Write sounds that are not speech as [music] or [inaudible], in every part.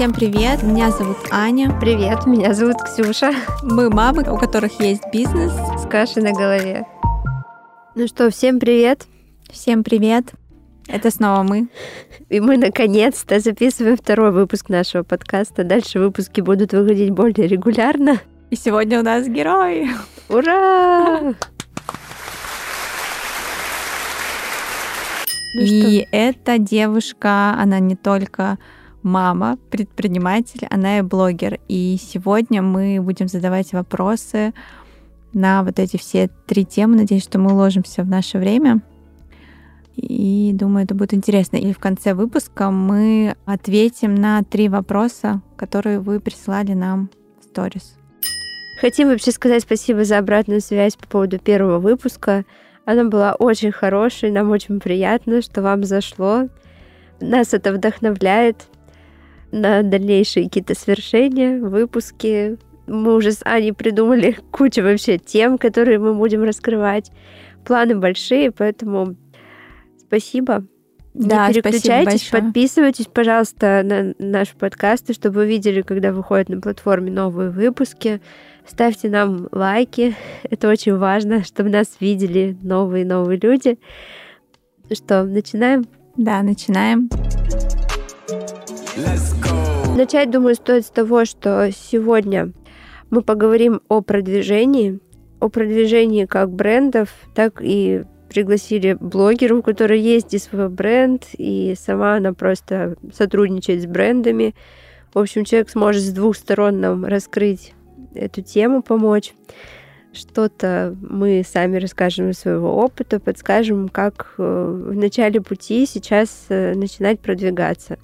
Всем привет, меня зовут Аня. Привет, меня зовут Ксюша. Мы мамы, у которых есть бизнес с кашей на голове. Ну что, всем привет. Всем привет. Это снова мы. И мы наконец-то записываем второй выпуск нашего подкаста. Дальше выпуски будут выходить более регулярно. И сегодня у нас герой. Ура! Ну и что? эта девушка, она не только мама, предприниматель, она и блогер. И сегодня мы будем задавать вопросы на вот эти все три темы. Надеюсь, что мы уложимся в наше время. И думаю, это будет интересно. И в конце выпуска мы ответим на три вопроса, которые вы прислали нам в сторис. Хотим вообще сказать спасибо за обратную связь по поводу первого выпуска. Она была очень хорошей, нам очень приятно, что вам зашло. Нас это вдохновляет на дальнейшие какие-то свершения, выпуски. Мы уже с Аней придумали [laughs] кучу вообще тем, которые мы будем раскрывать. Планы большие, поэтому спасибо. Да, Не переключайтесь, подписывайтесь, пожалуйста, на наши подкасты, чтобы вы видели, когда выходят на платформе новые выпуски. Ставьте нам лайки, это очень важно, [laughs] чтобы нас видели новые-новые люди. Что, начинаем? Да, начинаем. Начать, думаю, стоит с того, что сегодня мы поговорим о продвижении, о продвижении как брендов, так и пригласили блогеру, у которой есть и свой бренд, и сама она просто сотрудничает с брендами. В общем, человек сможет с двух сторон нам раскрыть эту тему, помочь. Что-то мы сами расскажем из своего опыта, подскажем, как э, в начале пути сейчас э, начинать продвигаться.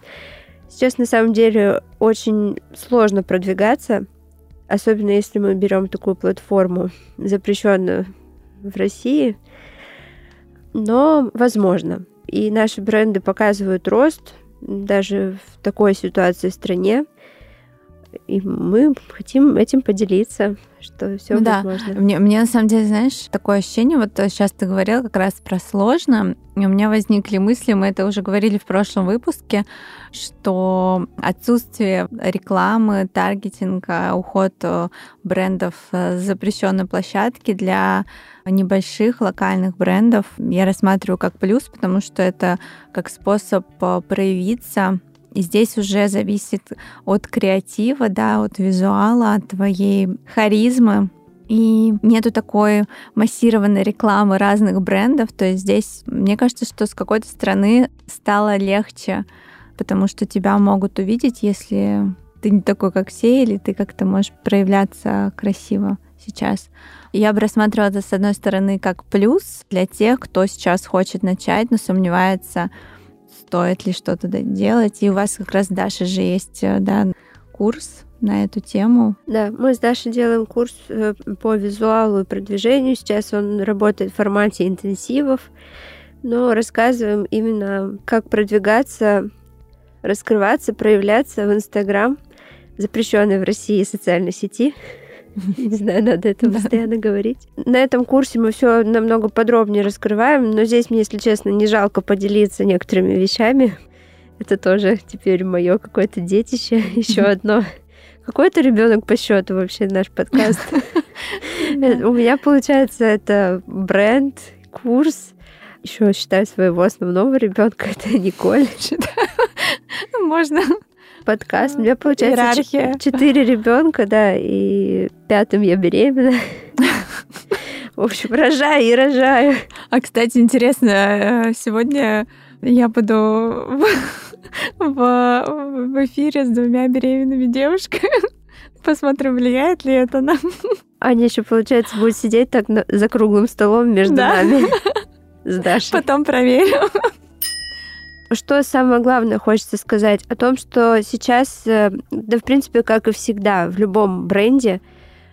Сейчас на самом деле очень сложно продвигаться, особенно если мы берем такую платформу, запрещенную в России, но возможно. И наши бренды показывают рост даже в такой ситуации в стране. И мы хотим этим поделиться, что все да. возможно. Мне, мне на самом деле, знаешь, такое ощущение, вот сейчас ты говорил как раз про сложно, и у меня возникли мысли, мы это уже говорили в прошлом выпуске, что отсутствие рекламы, таргетинга, уход э, брендов с запрещенной площадки для небольших локальных брендов я рассматриваю как плюс, потому что это как способ э, проявиться и здесь уже зависит от креатива, да, от визуала, от твоей харизмы. И нету такой массированной рекламы разных брендов. То есть здесь, мне кажется, что с какой-то стороны стало легче, потому что тебя могут увидеть, если ты не такой, как все, или ты как-то можешь проявляться красиво сейчас. Я бы рассматривала это, с одной стороны, как плюс для тех, кто сейчас хочет начать, но сомневается, стоит ли что-то делать. И у вас как раз, Даша, же есть э, да, курс на эту тему. Да, мы с Дашей делаем курс э, по визуалу и продвижению. Сейчас он работает в формате интенсивов, но рассказываем именно, как продвигаться, раскрываться, проявляться в Инстаграм, запрещенной в России социальной сети. [laughs] Не знаю, надо это постоянно говорить. На этом курсе мы все намного подробнее раскрываем, но здесь мне, если честно, не жалко поделиться некоторыми вещами. Это тоже теперь мое какое-то детище, [laughs] еще одно. Какой то ребенок по счету вообще наш подкаст? [laughs] У меня получается это бренд, курс. Еще считаю своего основного ребенка, это Николь. Можно подкаст. У меня получается четыре ребенка, да, и пятым я беременна. В общем, рожаю и рожаю. А, кстати, интересно, э, сегодня я буду в, в эфире с двумя беременными девушками. Посмотрим, влияет ли это нам. Аня еще, получается, будет сидеть так за круглым столом между да. нами с Дашей. Потом проверим. Что самое главное хочется сказать? О том, что сейчас, э, да, в принципе, как и всегда, в любом бренде,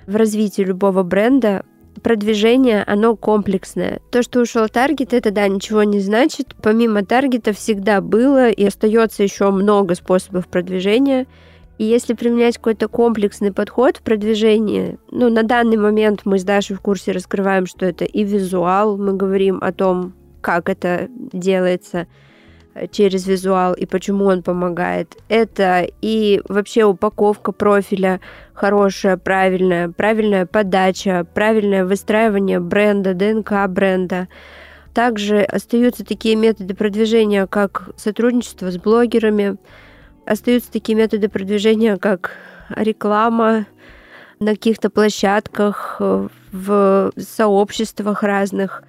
в развитии любого бренда, продвижение, оно комплексное. То, что ушел таргет, это, да, ничего не значит. Помимо таргета всегда было и остается еще много способов продвижения. И если применять какой-то комплексный подход в продвижении, ну, на данный момент мы с Дашей в курсе раскрываем, что это и визуал, мы говорим о том, как это делается, через визуал и почему он помогает. Это и вообще упаковка профиля хорошая, правильная, правильная подача, правильное выстраивание бренда, ДНК бренда. Также остаются такие методы продвижения, как сотрудничество с блогерами, остаются такие методы продвижения, как реклама на каких-то площадках, в сообществах разных,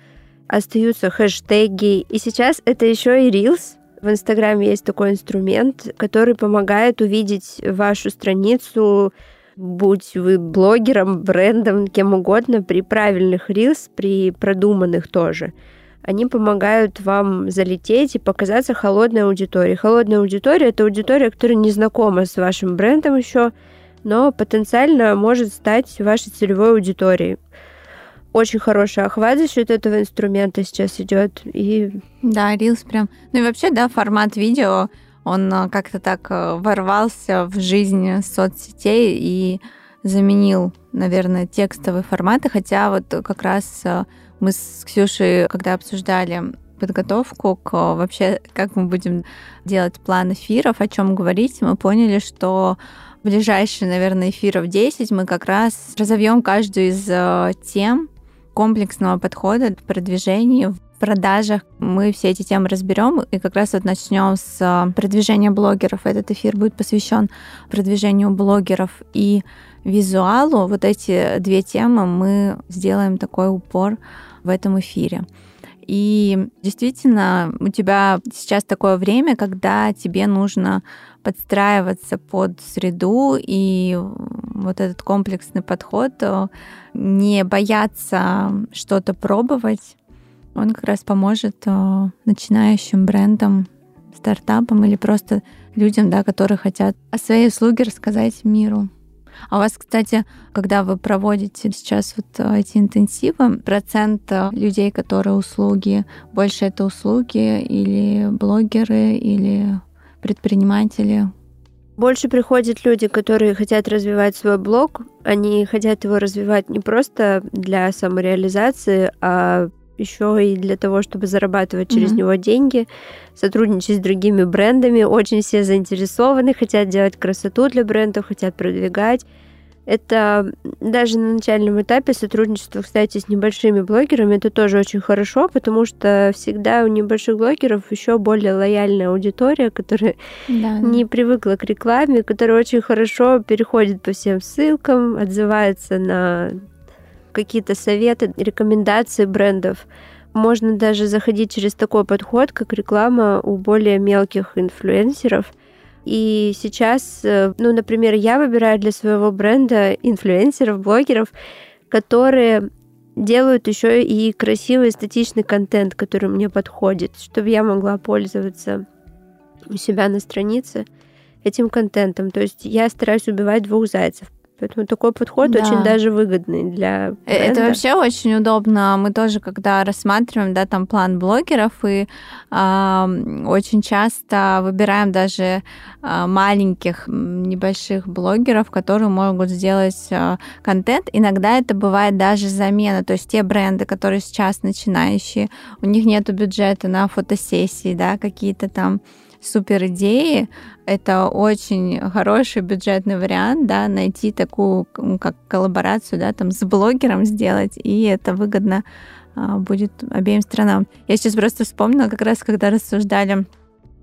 остаются хэштеги. И сейчас это еще и Reels. В Инстаграме есть такой инструмент, который помогает увидеть вашу страницу, будь вы блогером, брендом, кем угодно, при правильных Reels, при продуманных тоже они помогают вам залететь и показаться холодной аудиторией. Холодная аудитория — это аудитория, которая не знакома с вашим брендом еще, но потенциально может стать вашей целевой аудиторией. Очень хороший охват за счет этого инструмента сейчас идет. И... Да, Reels прям. Ну и вообще, да, формат видео, он э, как-то так э, ворвался в жизнь соцсетей и заменил, наверное, текстовые форматы, хотя вот как раз э, мы с Ксюшей, когда обсуждали подготовку к вообще, как мы будем делать план эфиров, о чем говорить, мы поняли, что в ближайшие, наверное, эфиров 10 мы как раз разовьем каждую из тем комплексного подхода в продвижении, в продажах. Мы все эти темы разберем и как раз вот начнем с э, продвижения блогеров. Этот эфир будет посвящен продвижению блогеров и визуалу. Вот эти две темы мы сделаем такой упор в этом эфире. И действительно, у тебя сейчас такое время, когда тебе нужно подстраиваться под среду и вот этот комплексный подход, э, не бояться что-то пробовать, он как раз поможет э, начинающим брендам, стартапам или просто людям, да, которые хотят о своей услуге рассказать миру. А у вас, кстати, когда вы проводите сейчас вот э, эти интенсивы, процент людей, которые услуги, больше это услуги или блогеры, или предприниматели? Больше приходят люди, которые хотят развивать свой блог. Они хотят его развивать не просто для самореализации, а еще и для того, чтобы зарабатывать через mm-hmm. него деньги, сотрудничать с другими брендами. Очень все заинтересованы, хотят делать красоту для брендов, хотят продвигать. Это даже на начальном этапе сотрудничество, кстати, с небольшими блогерами, это тоже очень хорошо, потому что всегда у небольших блогеров еще более лояльная аудитория, которая да, не привыкла к рекламе, которая очень хорошо переходит по всем ссылкам, отзывается на какие-то советы, рекомендации брендов. Можно даже заходить через такой подход, как реклама у более мелких инфлюенсеров. И сейчас, э, ну, например, я выбираю для своего бренда инфлюенсеров, блогеров, которые делают еще и красивый эстетичный контент, который мне подходит, чтобы я могла пользоваться у себя на странице этим контентом. То есть я стараюсь убивать двух зайцев. Поэтому такой подход да. очень даже выгодный для бренда. Это вообще очень удобно. Мы тоже, когда рассматриваем, да, там план блогеров, и э, очень часто выбираем даже э, маленьких, небольших блогеров, которые могут сделать э, контент. Иногда это бывает даже замена. То есть те бренды, которые сейчас начинающие, у них нет бюджета на фотосессии, да, какие-то там супер идеи. Это очень хороший бюджетный вариант, да, найти такую как коллаборацию, да, там с блогером сделать, и это выгодно а, будет обеим сторонам. Я сейчас просто вспомнила, как раз когда рассуждали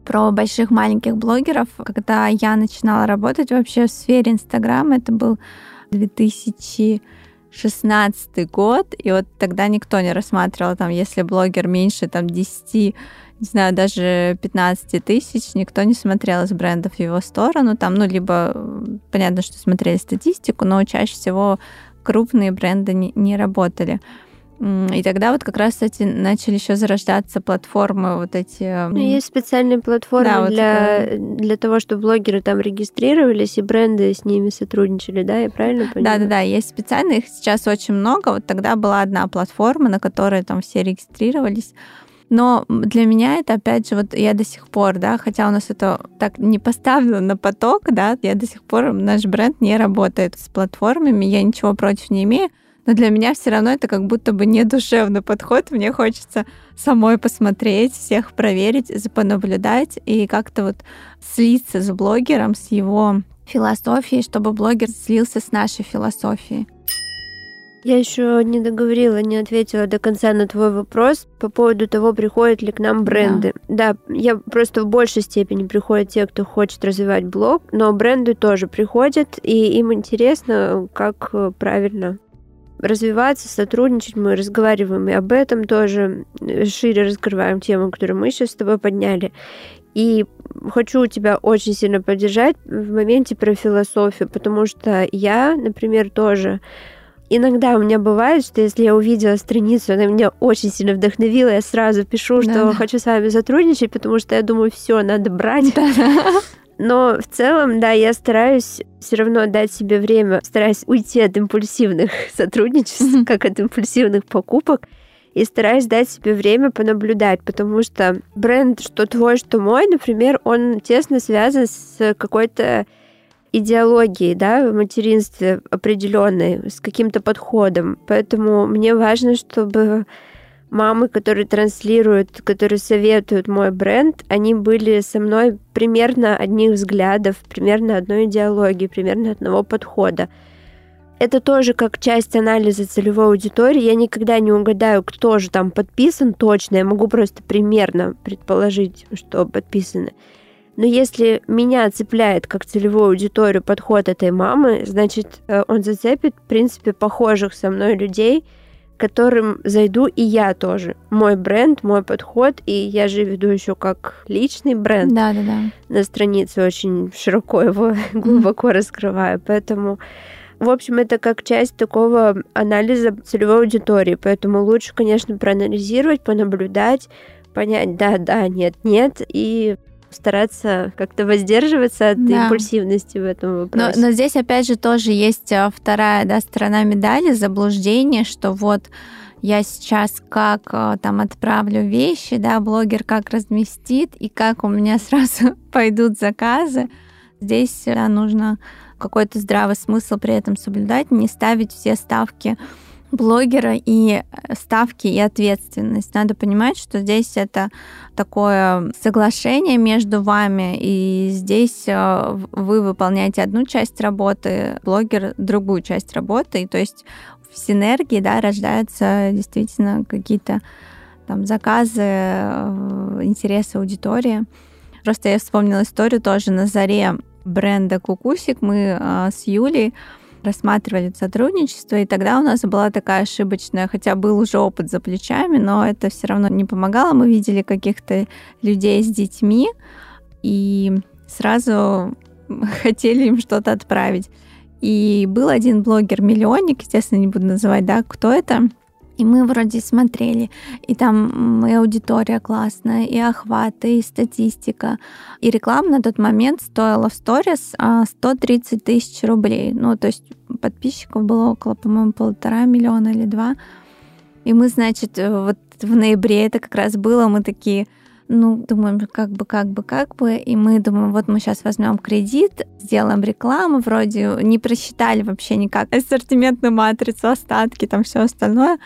про больших маленьких блогеров, когда я начинала работать вообще в сфере Инстаграма, это был 2016 год, и вот тогда никто не рассматривал, там, если блогер меньше там 10 не знаю, даже 15 тысяч никто не смотрел из брендов в его сторону. Там, ну, либо понятно, что смотрели статистику, но чаще всего крупные бренды не, не работали. И тогда вот как раз, кстати, начали еще зарождаться платформы вот эти... Ну, есть специальные платформы да, для, вот, для того, чтобы блогеры там регистрировались, и бренды с ними сотрудничали, да, я правильно понимаю? Да-да-да, есть специальные, их сейчас очень много. Вот тогда была одна платформа, на которой там все регистрировались. Но для меня это, опять же, вот я до сих пор, да, хотя у нас это так не поставлено на поток, да, я до сих пор, наш бренд не работает с платформами, я ничего против не имею, Но для меня все равно это как будто бы не душевный подход. Мне хочется самой посмотреть, всех проверить, понаблюдать и как-то вот слиться с блогером, с его философией, чтобы блогер слился с нашей философией. Я еще не договорила, не ответила до конца на твой вопрос по поводу того, приходят ли к нам бренды. Да, да я просто в большей степени приходят те, кто хочет развивать блог, но бренды тоже приходят, и им интересно, как э, правильно развиваться, сотрудничать. Мы разговариваем и об этом тоже, э, шире раскрываем тему, которую мы сейчас с тобой подняли. И хочу тебя очень сильно поддержать в моменте про философию, потому что я, например, тоже иногда у меня бывает, что если я увидела страницу, она меня очень сильно вдохновила, я сразу пишу, что да, хочу с вами сотрудничать, потому что я думаю, все, надо брать. Да, да. Но в целом, да, я стараюсь все равно дать себе время, стараюсь уйти от импульсивных [laughs] сотрудничеств, mm-hmm. как от импульсивных покупок, и стараюсь дать себе время понаблюдать, потому что бренд, что твой, что мой, например, он тесно связан с какой-то идеологией, да, в материнстве определенной, с каким-то подходом. Поэтому мне важно, чтобы мамы, которые транслируют, которые советуют мой бренд, они были со мной примерно одних взглядов, примерно одной идеологии, примерно одного подхода. Это тоже как часть анализа целевой аудитории. Я никогда не угадаю, кто же там подписан точно. Я могу просто примерно предположить, что подписаны. Но если меня цепляет как целевую аудиторию подход этой мамы, значит, э, он зацепит, в принципе, похожих со мной людей, которым зайду и я тоже. Мой бренд, мой подход, и я же веду еще как личный бренд. Да, да, да. На странице очень широко его [laughs] глубоко раскрываю. Поэтому в общем, это как часть такого анализа целевой аудитории. Поэтому лучше, конечно, проанализировать, понаблюдать, понять, да, да, нет, нет, и стараться как-то воздерживаться от да. импульсивности в этом вопросе. Но, но здесь, опять же, тоже есть а, вторая да, сторона медали, заблуждение, что вот я сейчас как а, там отправлю вещи, да, блогер как разместит, и как у меня [laughs] сразу пойдут заказы. Здесь да, нужно какой-то здравый смысл при этом соблюдать, не ставить все ставки блогера и э, ставки и ответственность. Надо понимать, что здесь это такое соглашение между вами, и здесь э, вы выполняете одну часть работы, блогер другую часть работы, и то есть в синергии да, рождаются действительно какие-то там заказы, э, интересы аудитории. Просто я вспомнила историю тоже на заре бренда Кукусик. Мы с Юлей рассматривали сотрудничество, и тогда у нас была такая ошибочная, хотя был уже опыт за плечами, но это все равно не помогало. Мы видели каких-то людей с детьми и сразу [laughs] хотели им что-то отправить. И был один блогер-миллионник, естественно, не буду называть, да, кто это, и мы вроде смотрели, и там и аудитория классная, и охваты, и статистика. И реклама на тот момент стоила в сторис 130 а, тысяч рублей. Ну, то есть подписчиков было около, по-моему, полтора миллиона или два. И мы, значит, вот в ноябре это как раз было, мы такие, ну, думаем, как бы, как бы, как бы, и мы думаем, вот мы сейчас возьмем кредит, сделаем рекламу, вроде не просчитали вообще никак ассортиментную матрицу, остатки, там все остальное.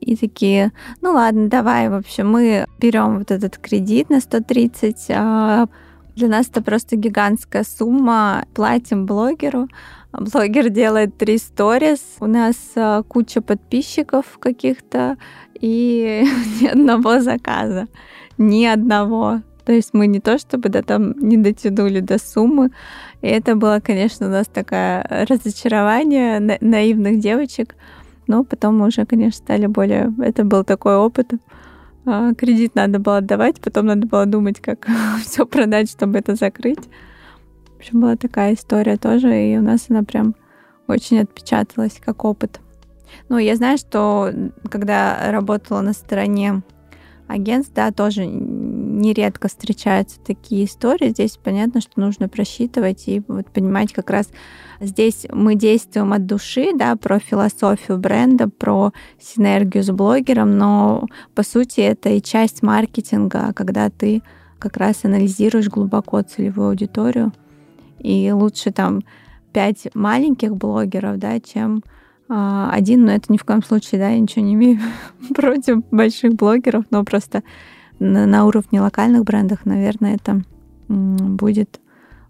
И такие, ну ладно, давай, в общем, мы берем вот этот кредит на 130, а для нас это просто гигантская сумма, платим блогеру, блогер делает три сторис, у нас а, куча подписчиков каких-то и [laughs] ни одного заказа ни одного. То есть мы не то чтобы да, там не дотянули до суммы. И это было, конечно, у нас такое разочарование на- наивных девочек. Но потом мы уже, конечно, стали более... Это был такой опыт. А, кредит надо было отдавать, потом надо было думать, как [laughs] все продать, чтобы это закрыть. В общем, была такая история тоже, и у нас она прям очень отпечаталась как опыт. Ну, я знаю, что когда работала на стороне агентств, да, тоже нередко встречаются такие истории. Здесь понятно, что нужно просчитывать и вот понимать как раз здесь мы действуем от души, да, про философию бренда, про синергию с блогером, но по сути это и часть маркетинга, когда ты как раз анализируешь глубоко целевую аудиторию, и лучше там пять маленьких блогеров, да, чем а, один, но это ни в коем случае, да, я ничего не имею [laughs] против больших блогеров, но просто на, на уровне локальных брендов, наверное, это будет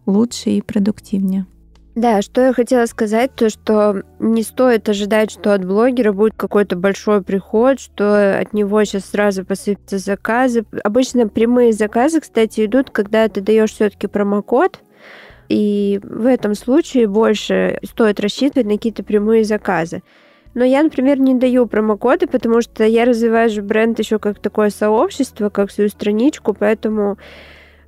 лучше и продуктивнее. Да, что я хотела сказать, то что не стоит ожидать, что от блогера будет какой-то большой приход, что от него сейчас сразу посыпятся заказы. Обычно прямые заказы, кстати, идут, когда ты даешь все-таки промокод, и в этом случае больше стоит рассчитывать на какие-то прямые заказы. Но я, например, не даю промокоды, потому что я развиваю же бренд еще как такое сообщество, как свою страничку, поэтому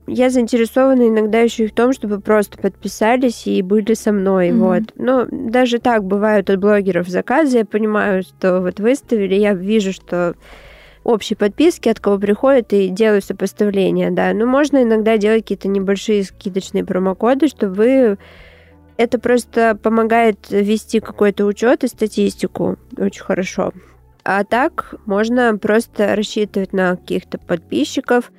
я заинтересована иногда еще и в том, чтобы просто подписались и были со мной. Mm-hmm. Вот. Но даже так бывают от блогеров заказы. Я понимаю, что вот выставили, я вижу, что общие подписки, от кого приходят, и делаю сопоставление, да. Но можно иногда делать какие-то небольшие скидочные промокоды, чтобы вы это просто помогает вести какой-то учет и статистику очень хорошо. А так можно просто рассчитывать на каких-то подписчиков.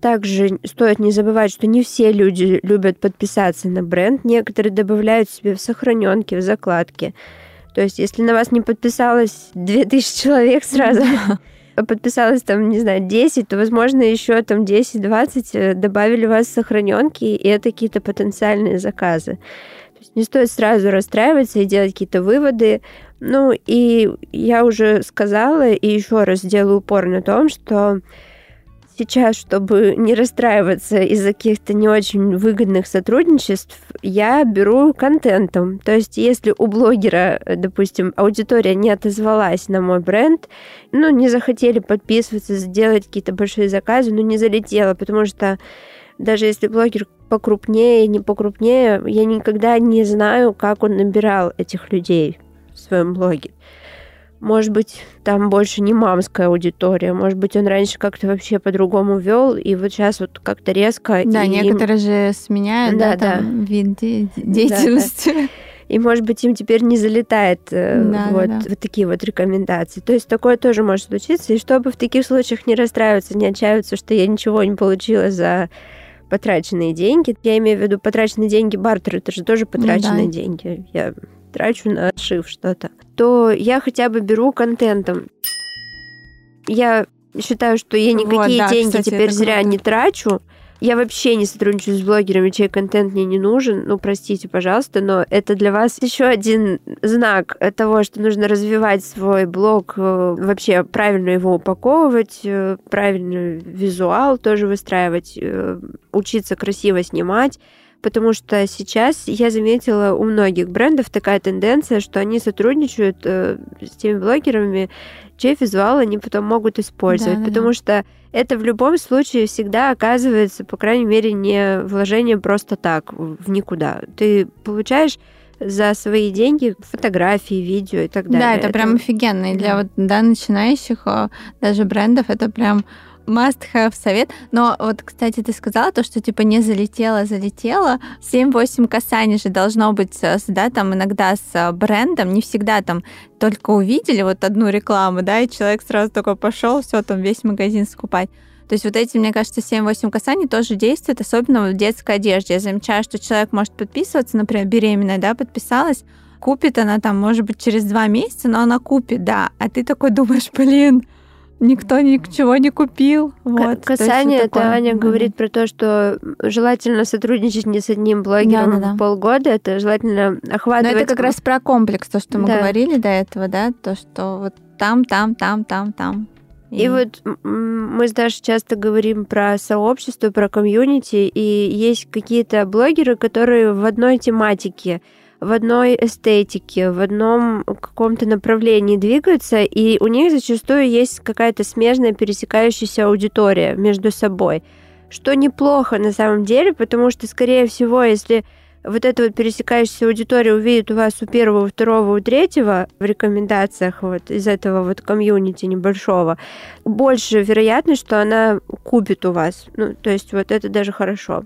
Также стоит не забывать, что не все люди любят подписаться на бренд. Некоторые добавляют себе в сохраненки, в закладки. То есть, если на вас не подписалось 2000 человек сразу, подписалось там, не знаю, 10, то, возможно, еще там 10-20 э, добавили вас в сохраненки, и это какие-то потенциальные заказы. Не стоит сразу расстраиваться и делать какие-то выводы. Ну, и я уже сказала, и еще раз делаю упор на том, что сейчас, чтобы не расстраиваться из-за каких-то не очень выгодных сотрудничеств, я беру контентом. То есть, если у блогера, допустим, аудитория не отозвалась на мой бренд, ну, не захотели подписываться, сделать какие-то большие заказы, ну, не залетело, потому что даже если блогер покрупнее, не покрупнее, я никогда не знаю, как он набирал этих людей в своем блоге. Может быть, там больше не мамская аудитория. Может быть, он раньше как-то вообще по-другому вел, и вот сейчас вот как-то резко. Да, некоторые им... же сменяют да, да, там, да. вид де- деятельности. Да, да. И, может быть, им теперь не залетает э, да, вот, да. вот такие вот рекомендации. То есть такое тоже может случиться. И чтобы в таких случаях не расстраиваться, не отчаиваться, что я ничего не получила за потраченные деньги. Я имею в виду потраченные деньги бартер, это же тоже потраченные ну, да. деньги. Я трачу на отшив что-то, то я хотя бы беру контентом. Я считаю, что я никакие вот, да, деньги кстати, теперь зря не трачу. Я вообще не сотрудничаю с блогерами, чей контент мне не нужен. Ну, простите, пожалуйста, но это для вас еще один знак того, что нужно развивать свой блог, э, вообще правильно его упаковывать, э, правильный визуал тоже выстраивать, э, учиться красиво снимать потому что сейчас я заметила у многих брендов такая тенденция, что они сотрудничают э, с теми блогерами, чей визуал они потом могут использовать, да, потому да. что это в любом случае всегда оказывается, по крайней мере, не вложение просто так в никуда. Ты получаешь за свои деньги фотографии, видео и так далее. Да, это, это... прям офигенно. И для вот да, начинающих даже брендов это прям must-have совет. Но вот, кстати, ты сказала то, что типа не залетело, залетело. 7-8 касаний же должно быть, да, там иногда с брендом, не всегда там только увидели вот одну рекламу, да, и человек сразу такой пошел, все, там весь магазин скупать. То есть вот эти, мне кажется, 7-8 касаний тоже действуют, особенно в детской одежде. Я замечаю, что человек может подписываться, например, беременная, да, подписалась, купит она там, может быть, через два месяца, но она купит, да. А ты такой думаешь, блин, никто ничего не купил. Вот. Касание, это Аня момент. говорит про то, что желательно сотрудничать не с одним блогером да, да, да. полгода, это желательно охватывать... Но это как раз про комплекс, то, что мы да. говорили до этого, да, то, что вот там, там, там, там, там. И... и вот мы с Дашей часто говорим про сообщество, про комьюнити, и есть какие-то блогеры, которые в одной тематике в одной эстетике, в одном каком-то направлении двигаются, и у них зачастую есть какая-то смежная пересекающаяся аудитория между собой. Что неплохо на самом деле, потому что, скорее всего, если вот эта вот пересекающаяся аудитория увидит у вас у первого, у второго, у третьего в рекомендациях вот из этого вот комьюнити небольшого, больше вероятность, что она купит у вас. Ну, то есть вот это даже хорошо.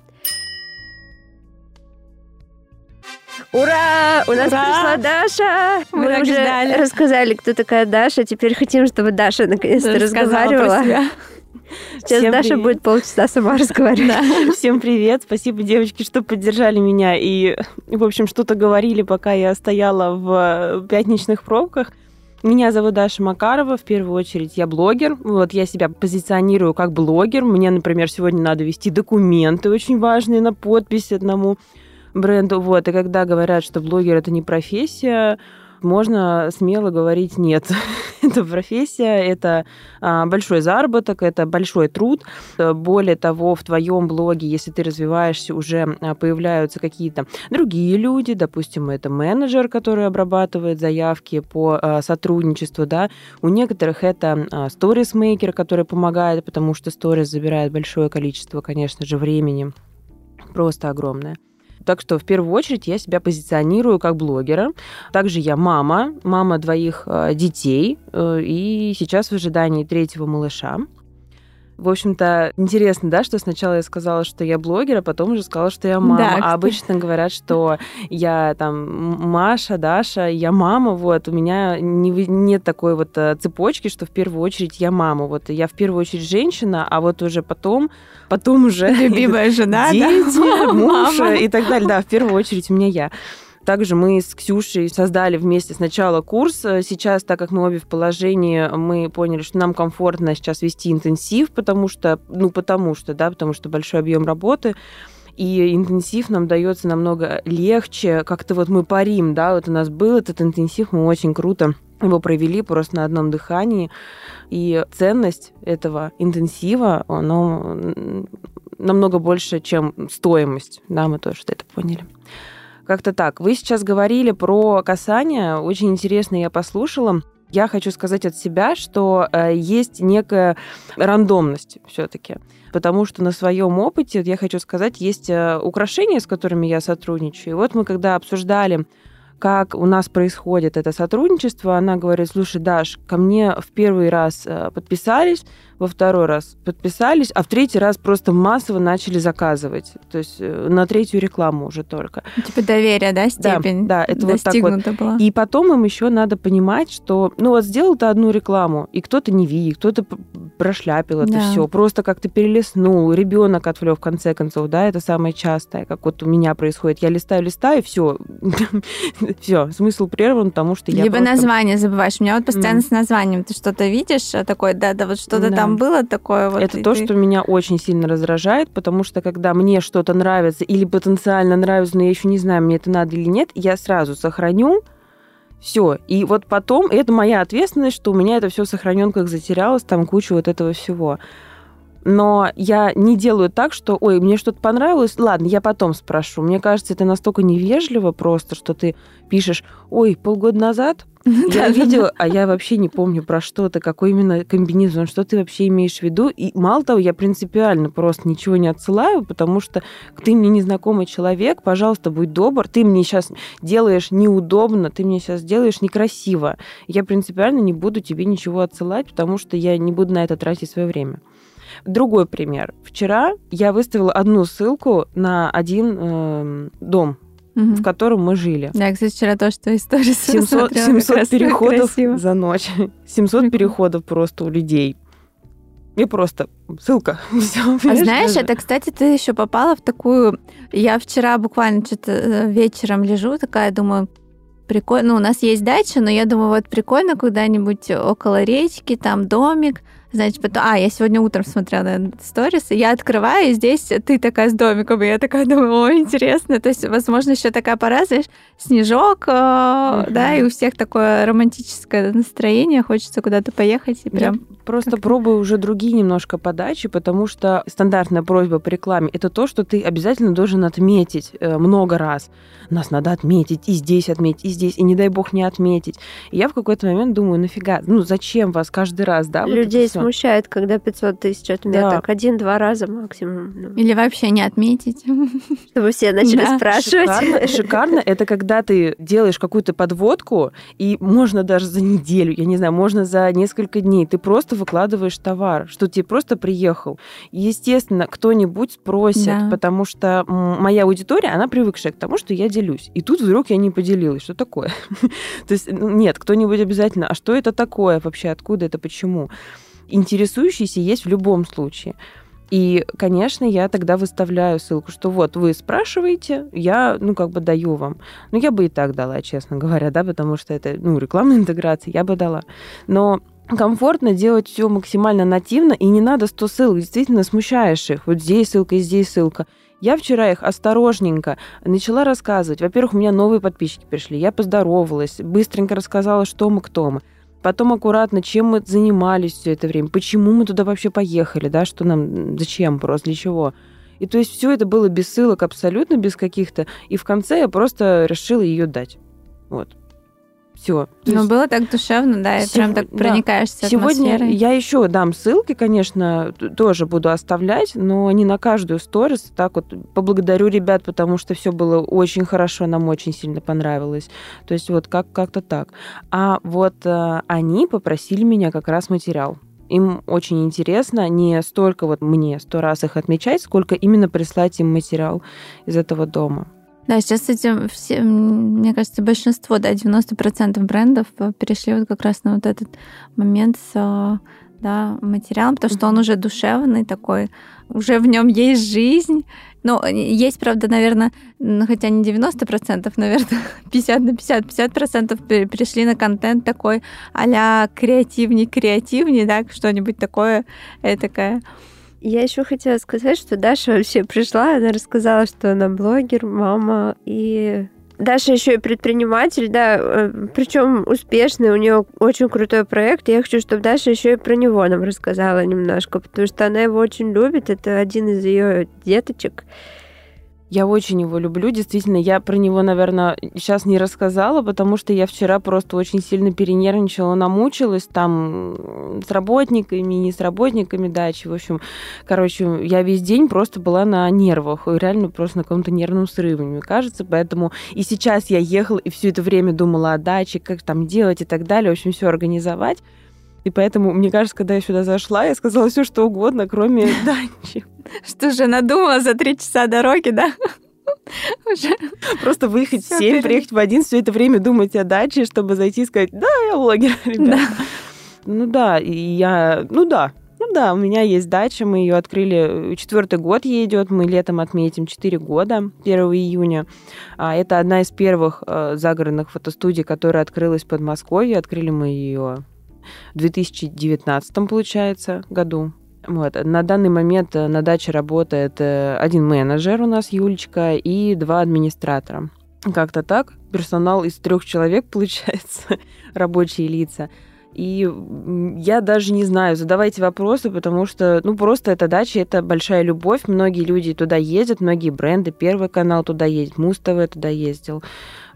Ура! У нас Ура! пришла Даша! Мы, Мы уже ждали. рассказали, кто такая Даша. Теперь хотим, чтобы Даша наконец-то разговаривала. Сейчас Всем Даша привет. будет полчаса сама [laughs] разговаривать. Всем привет. Спасибо, девочки, что поддержали меня и, в общем, что-то говорили, пока я стояла в пятничных пробках. Меня зовут Даша Макарова. В первую очередь я блогер. Вот я себя позиционирую как блогер. Мне, например, сегодня надо вести документы очень важные на подпись одному бренду. Вот. И когда говорят, что блогер это не профессия, можно смело говорить нет. [laughs] это профессия, это а, большой заработок, это большой труд. Более того, в твоем блоге, если ты развиваешься, уже а, появляются какие-то другие люди, допустим, это менеджер, который обрабатывает заявки по а, сотрудничеству, да. У некоторых это сторисмейкер, который помогает, потому что сторис забирает большое количество, конечно же, времени, просто огромное. Так что в первую очередь я себя позиционирую как блогера. Также я мама, мама двоих э, детей, э, и сейчас в ожидании третьего малыша. В общем-то, интересно, да, что сначала я сказала, что я блогер, а потом уже сказала, что я мама. Да, а обычно говорят, что я там Маша, Даша, я мама. Вот у меня не, нет такой вот э, цепочки, что в первую очередь я мама. Вот я в первую очередь женщина, а вот уже потом, потом уже любимая жена, дети, да? муж и так далее. Да, в первую очередь у меня я. Также мы с Ксюшей создали вместе сначала курс. Сейчас, так как мы обе в положении, мы поняли, что нам комфортно сейчас вести интенсив, потому что, ну, потому что, да, потому что большой объем работы и интенсив нам дается намного легче. Как-то вот мы парим, да, вот у нас был этот интенсив, мы очень круто его провели просто на одном дыхании. И ценность этого интенсива, оно намного больше, чем стоимость. Да, мы тоже это поняли. Как-то так. Вы сейчас говорили про касание. Очень интересно я послушала. Я хочу сказать от себя, что э, есть некая рандомность все-таки. Потому что на своем опыте, я хочу сказать, есть э, украшения, с которыми я сотрудничаю. И вот мы когда обсуждали как у нас происходит это сотрудничество, она говорит, слушай, Даш, ко мне в первый раз э, подписались, во второй раз подписались, а в третий раз просто массово начали заказывать. То есть э, на третью рекламу уже только. Типа доверие, да, степень Да, да это вот так вот. Была. И потом им еще надо понимать, что, ну вот сделал ты одну рекламу, и кто-то не видит, кто-то прошляпил это да. все, просто как-то перелистнул, ребенок отвлек в конце концов, да, это самое частое, как вот у меня происходит. Я листаю, листаю, все, все, [laughs] смысл прерван, потому что я Либо название забываешь. У меня вот постоянно с названием ты что-то видишь, а такое, да, да, вот что-то да. Там было такое. Вот, это то, ты... что меня очень сильно раздражает, потому что когда мне что-то нравится или потенциально нравится, но я еще не знаю, мне это надо или нет, я сразу сохраню, все. И вот потом, это моя ответственность, что у меня это все сохранен, как затерялось, там куча вот этого всего но я не делаю так, что, ой, мне что-то понравилось, ладно, я потом спрошу. Мне кажется, это настолько невежливо просто, что ты пишешь, ой, полгода назад [laughs] я видела, а я вообще не помню про что то какой именно комбинезон, что ты вообще имеешь в виду. И мало того, я принципиально просто ничего не отсылаю, потому что ты мне незнакомый человек, пожалуйста, будь добр, ты мне сейчас делаешь неудобно, ты мне сейчас делаешь некрасиво. Я принципиально не буду тебе ничего отсылать, потому что я не буду на это тратить свое время. Другой пример. Вчера я выставила одну ссылку на один э, дом, угу. в котором мы жили. Да, кстати, вчера тоже твои истории 700, 700 переходов за ночь. [laughs] 700 переходов просто у людей. И просто ссылка. [laughs] Все, а знаешь, это, кстати, ты еще попала в такую... Я вчера буквально что-то э, вечером лежу, такая думаю, прикольно. Ну, у нас есть дача, но я думаю, вот прикольно куда-нибудь около речки, там домик, Значит, потом... А, я сегодня утром смотрела сторис, и я открываю, и здесь ты такая с домиком, и я такая думаю, о, интересно. То есть, возможно, еще такая пора, знаешь, снежок, uh-huh. да, и у всех такое романтическое настроение, хочется куда-то поехать и прям... Я просто пробую уже другие немножко подачи, потому что стандартная просьба по рекламе — это то, что ты обязательно должен отметить э, много раз. Нас надо отметить, и здесь отметить, и здесь, и не дай бог не отметить. И я в какой-то момент думаю, нафига, ну зачем вас каждый раз, да? Людей вот смущает, когда 500 тысяч отметок. Да. Один-два раза максимум. Ну. Или вообще не отметить. [laughs] Чтобы все начали да. спрашивать. Шикарно, шикарно. Это когда ты делаешь какую-то подводку, и можно даже за неделю, я не знаю, можно за несколько дней, ты просто выкладываешь товар, что тебе просто приехал. Естественно, кто-нибудь спросит, да. потому что моя аудитория, она привыкшая к тому, что я делюсь. И тут вдруг я не поделилась. Что такое? [laughs] То есть, ну, нет, кто-нибудь обязательно, а что это такое вообще, откуда это, почему? Интересующиеся есть в любом случае. И, конечно, я тогда выставляю ссылку, что вот вы спрашиваете, я, ну, как бы даю вам. Ну, я бы и так дала, честно говоря, да, потому что это, ну, рекламная [laughs] интеграция, я бы дала. Но комфортно делать все максимально нативно, и не надо 100 ссылок, действительно смущаешь их. Вот здесь ссылка, здесь ссылка. Я вчера их осторожненько начала рассказывать. Во-первых, у меня новые подписчики пришли. Я поздоровалась, быстренько рассказала, что мы, кто мы. Потом аккуратно, чем мы занимались все это время, почему мы туда вообще поехали, да, что нам, зачем просто, для чего. И то есть все это было без ссылок, абсолютно без каких-то. И в конце я просто решила ее дать. Вот все. Ну, есть... было так душевно, да, и прям так проникаешься да. Сегодня я еще дам ссылки, конечно, тоже буду оставлять, но не на каждую сторис. Так вот поблагодарю ребят, потому что все было очень хорошо, нам очень сильно понравилось. То есть вот как- как-то так. А вот э, они попросили меня как раз материал. Им очень интересно не столько вот мне сто раз их отмечать, сколько именно прислать им материал из этого дома. Да, сейчас этим все, мне кажется, большинство, да, 90% брендов э, перешли вот как раз на вот этот момент с э, да, материалом, потому что он уже душевный такой, уже в нем есть жизнь. Ну, есть, правда, наверное, ну, хотя не 90%, наверное, 50 на 50, 50% перешли на контент такой а-ля креативней, креативней, да, что-нибудь такое, такая я еще хотела сказать, что Даша вообще пришла, она рассказала, что она блогер, мама и Даша еще и предприниматель, да, э, причем успешный, у нее очень крутой проект. Я хочу, чтобы Даша еще и про него нам рассказала немножко, потому что она его очень любит. Это один из ее деточек. Я очень его люблю. Действительно, я про него, наверное, сейчас не рассказала, потому что я вчера просто очень сильно перенервничала, намучилась там с работниками, не с работниками дачи. В общем, короче, я весь день просто была на нервах, реально просто на каком-то нервном срыве, мне кажется. Поэтому и сейчас я ехала и все это время думала о даче, как там делать и так далее. В общем, все организовать. И поэтому, мне кажется, когда я сюда зашла, я сказала все, что угодно, кроме [laughs] дачи. Что же надумала за три часа дороги, да? [laughs] Уже. Просто выехать в 7, приехать в один, все это время думать о даче, чтобы зайти и сказать, да, я блогер, [laughs] ребята. Да. Ну да, и я, ну да, ну да, у меня есть дача, мы ее открыли, четвертый год ей идет, мы летом отметим 4 года, 1 июня. А это одна из первых э, загородных фотостудий, которая открылась в Подмосковье. Открыли мы ее в 2019, получается, году. Вот. На данный момент э, на даче работает э, один менеджер у нас, Юлечка, и два администратора. Как-то так. Персонал из трех человек, [laughs] получается, [laughs] рабочие лица. И я даже не знаю, задавайте вопросы, потому что, ну, просто эта дача, это большая любовь. Многие люди туда ездят, многие бренды. Первый канал туда ездит, Муз ТВ туда ездил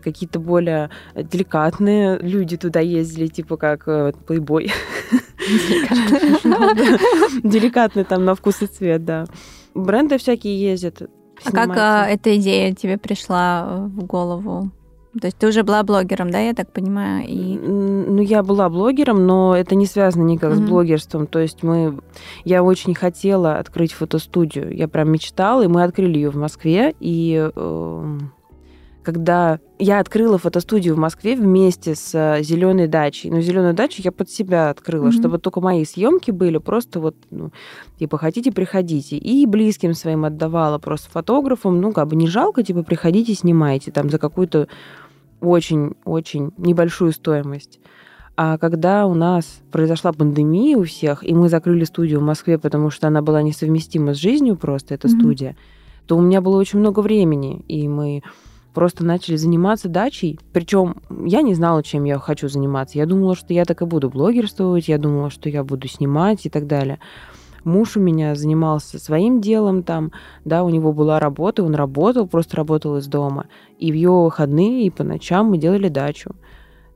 какие-то более деликатные люди туда ездили, типа как плейбой. [laughs] Деликатный там на вкус и цвет, да. Бренды всякие ездят. А как а, эта идея тебе пришла в голову? То есть ты уже была блогером, да, я так понимаю? И... Ну, я была блогером, но это не связано никак mm-hmm. с блогерством. То есть мы... Я очень хотела открыть фотостудию. Я прям мечтала, и мы открыли ее в Москве. И э, когда я открыла фотостудию в Москве вместе с э, зеленой дачей. Но зеленую дачу я под себя открыла, mm-hmm. чтобы только мои съемки были просто вот, ну, типа, хотите, приходите. И близким своим отдавала просто фотографам, ну, как бы не жалко, типа, приходите, снимайте там за какую-то очень-очень небольшую стоимость. А когда у нас произошла пандемия у всех, и мы закрыли студию в Москве, потому что она была несовместима с жизнью просто, эта mm-hmm. студия, то у меня было очень много времени, и мы просто начали заниматься дачей. Причем я не знала, чем я хочу заниматься. Я думала, что я так и буду блогерствовать, я думала, что я буду снимать и так далее. Муж у меня занимался своим делом там, да, у него была работа, он работал, просто работал из дома. И в его выходные, и по ночам мы делали дачу.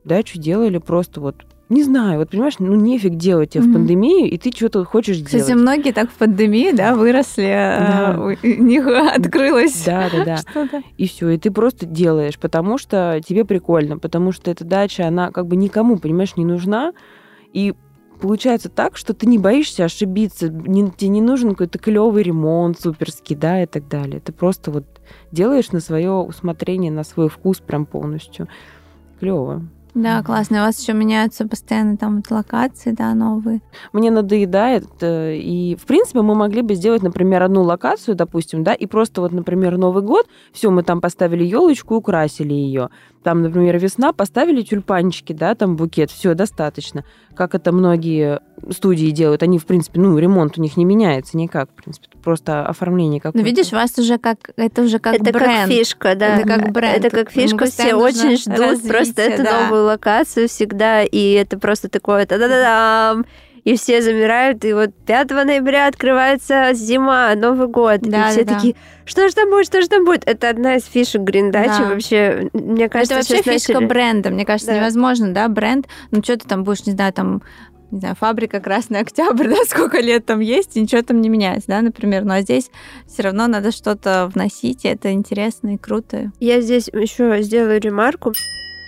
Дачу делали просто вот не знаю, вот понимаешь, ну нефиг делать тебе mm-hmm. в пандемию, и ты что-то хочешь Кстати, делать. Кстати, многие так в пандемии, да, выросли, а, да. у них открылось. Да, да, да. [laughs] Что-то. И все, и ты просто делаешь, потому что тебе прикольно, потому что эта дача, она как бы никому, понимаешь, не нужна, и получается так, что ты не боишься ошибиться, не, тебе не нужен какой-то клевый ремонт суперский, да, и так далее. Ты просто вот делаешь на свое усмотрение, на свой вкус прям полностью. Клево. Да, классно. У вас еще меняются постоянно там вот локации, да, новые. Мне надоедает, э, и, в принципе, мы могли бы сделать, например, одну локацию, допустим, да, и просто вот, например, Новый год, все, мы там поставили елочку, украсили ее там, например, весна, поставили тюльпанчики, да, там букет, все, достаточно. Как это многие студии делают, они, в принципе, ну, ремонт у них не меняется никак, в принципе, просто оформление какое-то. Ну, видишь, у вас уже как, это уже как это бренд. как фишка, да. Это как бренд. Это как фишка, все очень ждут развитие, просто эту да. новую локацию всегда, и это просто такое та-да-да-дам, и все замирают, и вот 5 ноября открывается зима, Новый год, да, и все да, такие, что же там будет, что же там будет? Это одна из фишек Гриндачи да. вообще, мне кажется, Это вообще фишка начали... бренда, мне кажется, да. невозможно, да, бренд, ну что ты там будешь, не знаю, там не знаю, фабрика Красный Октябрь, [laughs] да, сколько лет там есть, и ничего там не меняется, да, например. Ну а здесь все равно надо что-то вносить, и это интересно и круто. Я здесь еще сделаю ремарку.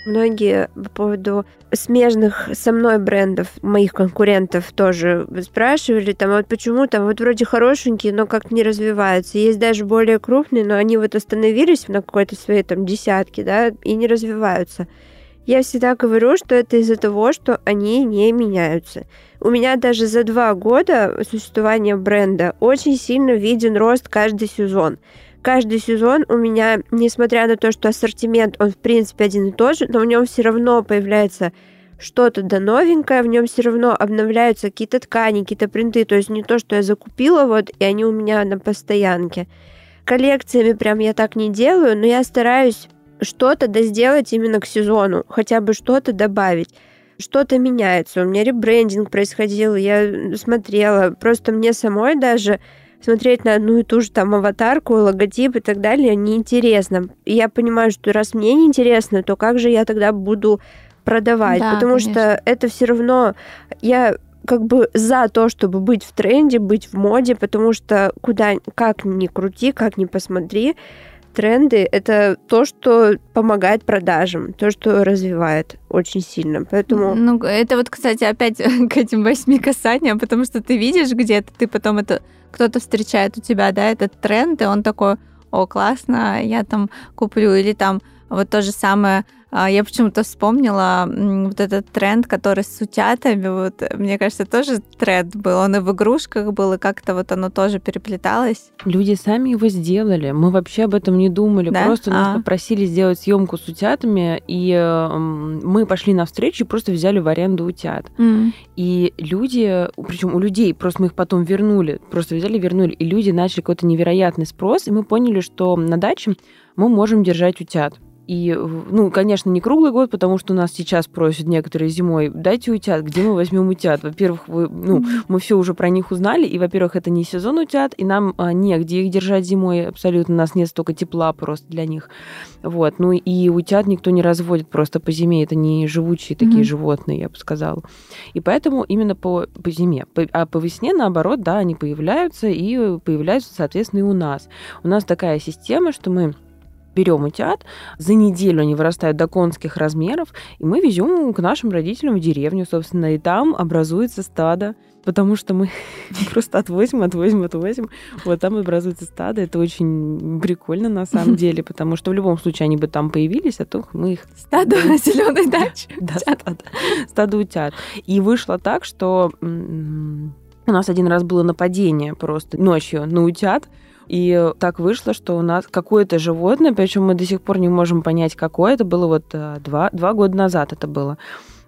Многие по поводу смежных со мной брендов, моих конкурентов тоже спрашивали, там, а вот почему там вот вроде хорошенькие, но как-то не развиваются. Есть даже более крупные, но они вот остановились на какой-то своей там десятке, да, и не развиваются. Я всегда говорю, что это из-за того, что они не меняются. У меня даже за два года существования бренда очень сильно виден рост каждый сезон каждый сезон у меня, несмотря на то, что ассортимент, он в принципе один и тот же, но в нем все равно появляется что-то да новенькое, в нем все равно обновляются какие-то ткани, какие-то принты, то есть не то, что я закупила, вот, и они у меня на постоянке. Коллекциями прям я так не делаю, но я стараюсь что-то да сделать именно к сезону, хотя бы что-то добавить. Что-то меняется, у меня ребрендинг происходил, я смотрела, просто мне самой даже смотреть на одну и ту же там аватарку, логотип и так далее неинтересно. И я понимаю, что раз мне неинтересно, то как же я тогда буду продавать? Да, Потому конечно. что это все равно я как бы за то, чтобы быть в тренде, быть в моде, потому что куда, как ни крути, как ни посмотри, тренды — это то, что помогает продажам, то, что развивает очень сильно. Поэтому... Ну, это вот, кстати, опять [laughs] к этим восьми касаниям, потому что ты видишь где-то, ты потом это... Кто-то встречает у тебя, да, этот тренд, и он такой, о, классно, я там куплю. Или там вот то же самое я почему-то вспомнила вот этот тренд, который с утятами, вот, мне кажется, тоже тренд был. Он и в игрушках был, и как-то вот оно тоже переплеталось. Люди сами его сделали. Мы вообще об этом не думали. Да? Просто нас а. попросили сделать съемку с утятами, и мы пошли навстречу и просто взяли в аренду утят. Mm. И люди, причем у людей, просто мы их потом вернули, просто взяли, вернули, и люди начали какой-то невероятный спрос, и мы поняли, что на даче мы можем держать утят. И, ну, конечно, не круглый год, потому что у нас сейчас просят некоторые зимой, дайте утят, где мы возьмем утят? Во-первых, вы, ну, мы все уже про них узнали, и, во-первых, это не сезон утят, и нам а, негде их держать зимой абсолютно, у нас нет столько тепла просто для них. Вот, ну и утят никто не разводит просто по зиме, это не живучие такие mm-hmm. животные, я бы сказала. И поэтому именно по, по зиме. По, а по весне, наоборот, да, они появляются, и появляются, соответственно, и у нас. У нас такая система, что мы берем утят, за неделю они вырастают до конских размеров, и мы везем к нашим родителям в деревню, собственно, и там образуется стадо, потому что мы [laughs] просто отвозим, отвозим, отвозим. Вот там образуется стадо. Это очень прикольно на самом [laughs] деле, потому что в любом случае они бы там появились, а то мы их... Стадо на зеленой [laughs] даче. Да, стадо. Стадо утят. И вышло так, что у нас один раз было нападение просто ночью на утят. И так вышло, что у нас какое-то животное, причем мы до сих пор не можем понять, какое это было, вот э, два, два года назад это было.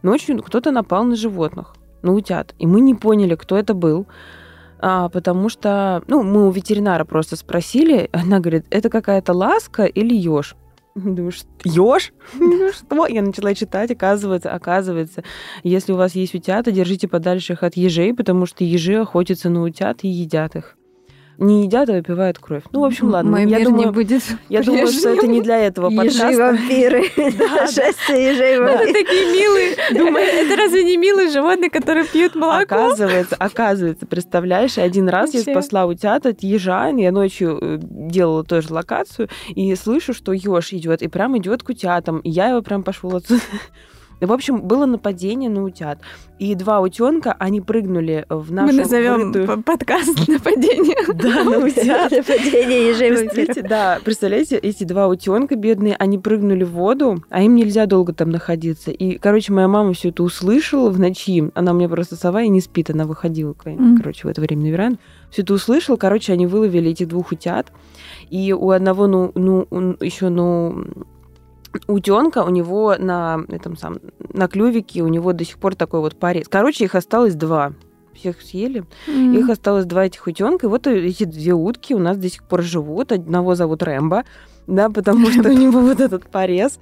Ночью кто-то напал на животных, на утят, и мы не поняли, кто это был. А, потому что, ну, мы у ветеринара просто спросили, [laughs] она говорит, это какая-то ласка или еж? Думаю, еж? [laughs] Что? Я начала читать, оказывается, оказывается, если у вас есть утята, держите подальше их от ежей, потому что ежи охотятся на утят и едят их не едят, а выпивают кровь. Ну, в общем, ладно. Мой я мир думаю, не будет Я прежним. думаю, что это не для этого подкаста. Ежи-вампиры. Шествие [laughs] ежей-вампиры. Это такие милые. Думаю, это разве не милые животные, которые пьют молоко? Оказывается, оказывается, представляешь, один раз я спасла утят от ежа, я ночью э, делала тоже локацию, и слышу, что еж идет, и прям идет к утятам. И я его прям пошла отсюда В общем, было нападение на утят. И два утенка, они прыгнули в нашу... Мы назовем врытую... подкаст нападение. [laughs] Да, на [laughs] утят. Нападение [laughs] ежей Да, представляете, эти два утенка бедные, они прыгнули в воду, а им нельзя долго там находиться. И, короче, моя мама все это услышала в ночи. Она у меня просто сова и не спит, она выходила, короче, в это время на веранду. Все это услышала, короче, они выловили этих двух утят. И у одного, ну, ну еще, ну, утенка у него на этом сам на клювике у него до сих пор такой вот порез. Короче, их осталось два. Всех съели. Mm. Их осталось два этих утенка. И вот эти две утки у нас до сих пор живут. Одного зовут Рэмбо, да, потому [laughs] что у него вот этот порез.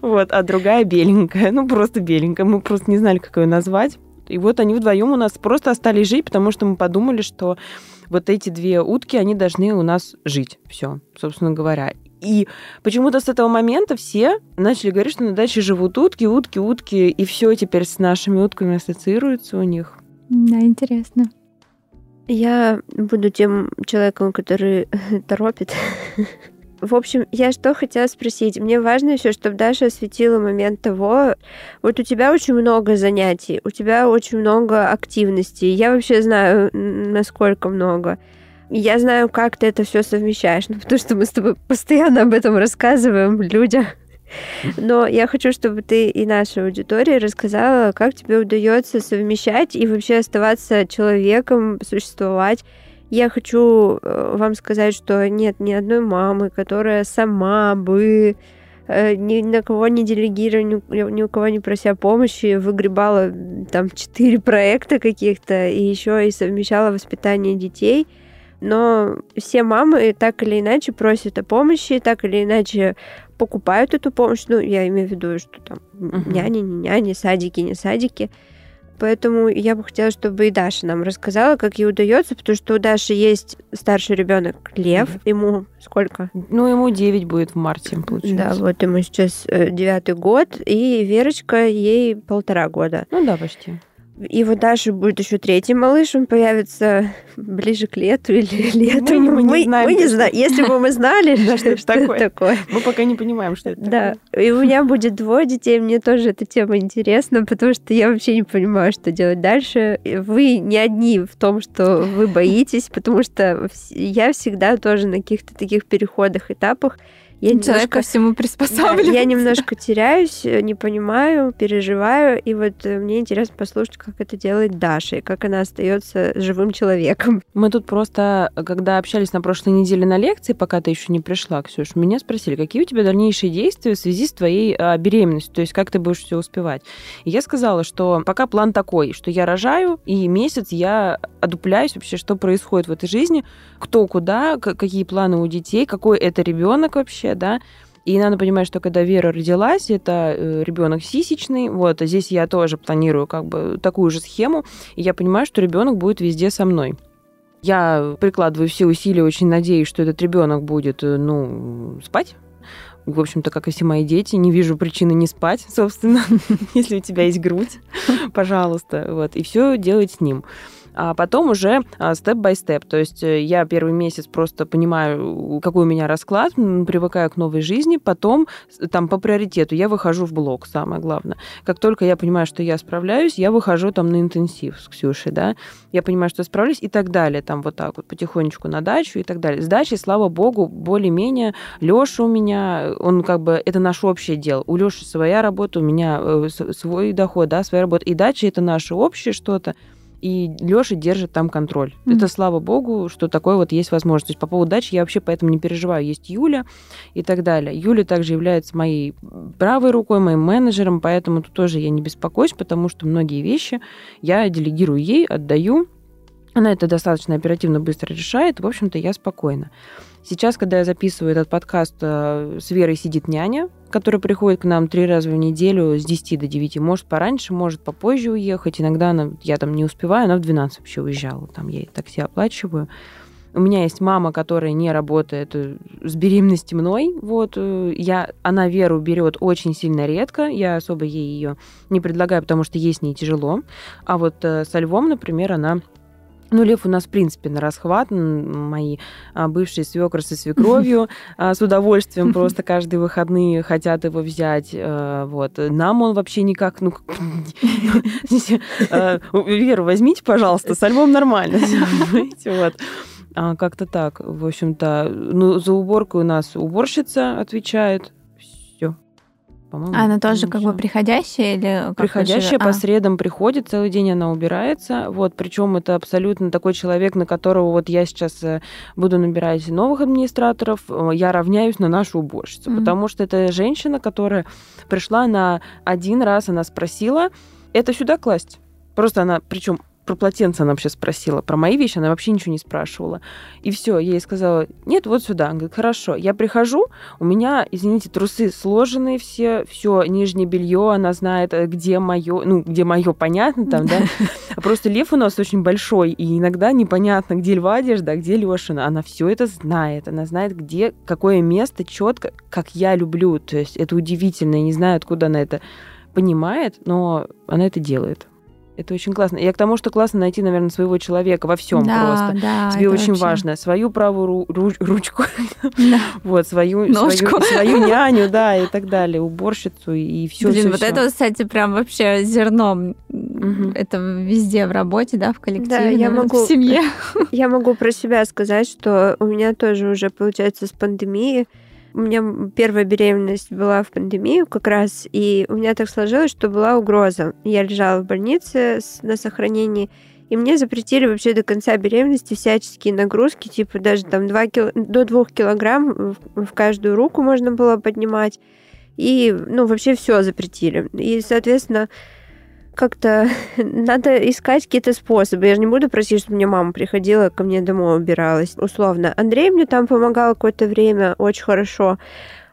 Вот, а другая беленькая, ну просто беленькая, мы просто не знали, как ее назвать. И вот они вдвоем у нас просто остались жить, потому что мы подумали, что вот эти две утки, они должны у нас жить. Все, собственно говоря. И почему-то с этого момента все начали говорить, что на даче живут утки, утки, утки, и все теперь с нашими утками ассоциируется у них. Да, интересно. Я буду тем человеком, который [laughs] торопит в общем, я что хотела спросить. Мне важно еще, чтобы Даша осветила момент того, вот у тебя очень много занятий, у тебя очень много активностей. Я вообще знаю, насколько много. Я знаю, как ты это все совмещаешь, ну, потому что мы с тобой постоянно об этом рассказываем людям. Но я хочу, чтобы ты и нашей аудитории рассказала, как тебе удается совмещать и вообще оставаться человеком, существовать я хочу э, вам сказать, что нет ни одной мамы, которая сама бы э, ни на кого не делегируя, ни, ни у кого не прося помощи, выгребала там четыре проекта каких-то и еще и совмещала воспитание детей. Но все мамы так или иначе просят о помощи, так или иначе покупают эту помощь. Ну, я имею в виду, что там uh-huh. няни, не няни, садики, не садики. Поэтому я бы хотела, чтобы и Даша нам рассказала, как ей удается, потому что у Даши есть старший ребенок Лев. Mm-hmm. Ему сколько? Ну, ему 9 будет в марте, получается. Да, вот ему сейчас э, девятый год, и Верочка ей полтора года. Ну да, почти. И вот дальше будет еще третий малыш, он появится [laughs] ближе к лету или [laughs] летом. Мы, мы, мы не знаем. Мы не знаем. Если бы мы знали, [laughs] что это такое. Мы пока не понимаем, что это Да. И у меня будет двое детей, мне тоже эта тема интересна, потому что я вообще не понимаю, что делать дальше. Вы не одни в том, что вы боитесь, потому что я всегда тоже на каких-то таких переходах, этапах я Человек немножко, ко всему [laughs] приспосабливается. Я немножко теряюсь, э, не понимаю, переживаю, и вот э, мне интересно послушать, как это делает Даша, и как она остается живым человеком. [laughs] Мы тут просто, когда общались на прошлой неделе на лекции, пока ты еще не пришла, Ксюш, меня спросили, какие у тебя дальнейшие действия в связи с твоей а, беременностью, то есть как ты будешь все успевать. И я сказала, что пока план такой, что я рожаю, и месяц я одупляюсь вообще, что происходит в этой жизни, кто куда, какие планы у детей, какой это ребенок вообще, да. И надо понимать, что когда Вера родилась, это э, ребенок сисечный, вот, а здесь я тоже планирую как бы такую же схему, и я понимаю, что ребенок будет везде со мной. Я прикладываю все усилия, очень надеюсь, что этот ребенок будет, э, ну, спать, в общем-то, как и все мои дети, не вижу причины не спать, собственно, [laughs] если у тебя есть грудь, пожалуйста, вот, и все делать с ним а потом уже степ-бай-степ. То есть э, я первый месяц просто понимаю, какой у меня расклад, привыкаю к новой жизни, потом там по приоритету я выхожу в блок, самое главное. Как только я понимаю, что я справляюсь, я выхожу там на интенсив с Ксюшей, да, я понимаю, что я справлюсь и так далее, там вот так вот потихонечку на дачу и так далее. С дачей, слава богу, более-менее Леша у меня, он как бы, это наше общее дело. У Леши своя работа, у меня э, свой доход, да, своя работа. И дача это наше общее что-то и Леша держит там контроль. Mm-hmm. Это слава богу, что такое вот есть возможность. То есть по поводу дачи я вообще поэтому не переживаю. Есть Юля и так далее. Юля также является моей правой рукой, моим менеджером, поэтому тут тоже я не беспокоюсь, потому что многие вещи я делегирую ей, отдаю. Она это достаточно оперативно быстро решает. В общем-то, я спокойна. Сейчас, когда я записываю этот подкаст, э, с Верой сидит няня, которая приходит к нам три раза в неделю с 10 до 9. Может пораньше, может попозже уехать. Иногда она, я там не успеваю, она в 12 вообще уезжала. Там я ей такси оплачиваю. У меня есть мама, которая не работает э, с беременности мной. Вот э, я, она Веру берет очень сильно редко. Я особо ей ее не предлагаю, потому что ей с ней тяжело. А вот со Львом, например, она Ну, Лев у нас, в принципе, на расхват. Мои а, бывшие свекры со свекровью [laughs] а, с удовольствием просто каждые выходные хотят его взять. А, вот. Нам он вообще никак... Ну, [laughs] Веру, возьмите, пожалуйста, с альбом нормально. Вот. А, как-то так. В общем-то, ну, за уборку у нас уборщица отвечает по-моему. Она тоже как бы приходящая или как приходящая по а. средам приходит целый день она убирается, вот причем это абсолютно такой человек, на которого вот я сейчас э, буду набирать новых администраторов, э, я равняюсь на нашу уборщицу, mm-hmm. потому что это женщина, которая пришла на один раз, она спросила, это сюда класть? Просто она, причем про полотенце она вообще спросила, про мои вещи она вообще ничего не спрашивала. И все, я ей сказала, нет, вот сюда. Она говорит, хорошо. Я прихожу, у меня, извините, трусы сложенные все, все нижнее белье, она знает, э, где мое, ну, где мое, понятно там, да. А просто лев у нас очень большой, и иногда непонятно, где льва одежда, а где Лешина. Она все это знает, она знает, где, какое место четко, как я люблю. То есть это удивительно, я не знаю, откуда она это понимает, но она это делает. Это очень классно. Я к тому, что классно найти, наверное, своего человека во всем да, просто. Да, Тебе очень вообще... важно. Свою правую ру- [laughs] ручку, да. вот, свою, свою, [laughs] свою няню, да, и так далее, уборщицу и все. Блин, все, вот все. это, кстати, прям вообще зерном. Угу. Это везде в работе, да, в коллективе, да, я могу, в семье. [laughs] Я могу про себя сказать, что у меня тоже уже, получается, с пандемией у меня первая беременность была в пандемию как раз, и у меня так сложилось, что была угроза. Я лежала в больнице на сохранении, и мне запретили вообще до конца беременности всяческие нагрузки, типа даже там 2 кил... до 2 килограмм в каждую руку можно было поднимать. И, ну, вообще все запретили. И, соответственно, как-то [laughs] надо искать какие-то способы. Я же не буду просить, чтобы мне мама приходила ко мне домой убиралась. Условно. Андрей мне там помогал какое-то время очень хорошо.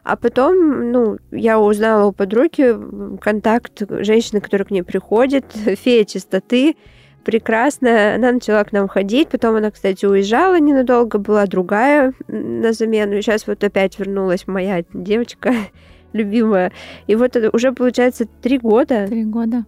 А потом, ну, я узнала у подруги контакт женщины, которая к ней приходит, [laughs] фея чистоты, прекрасная. Она начала к нам ходить, потом она, кстати, уезжала ненадолго, была другая на замену. И сейчас вот опять вернулась моя девочка [laughs] любимая. И вот это уже, получается, три года. Три года.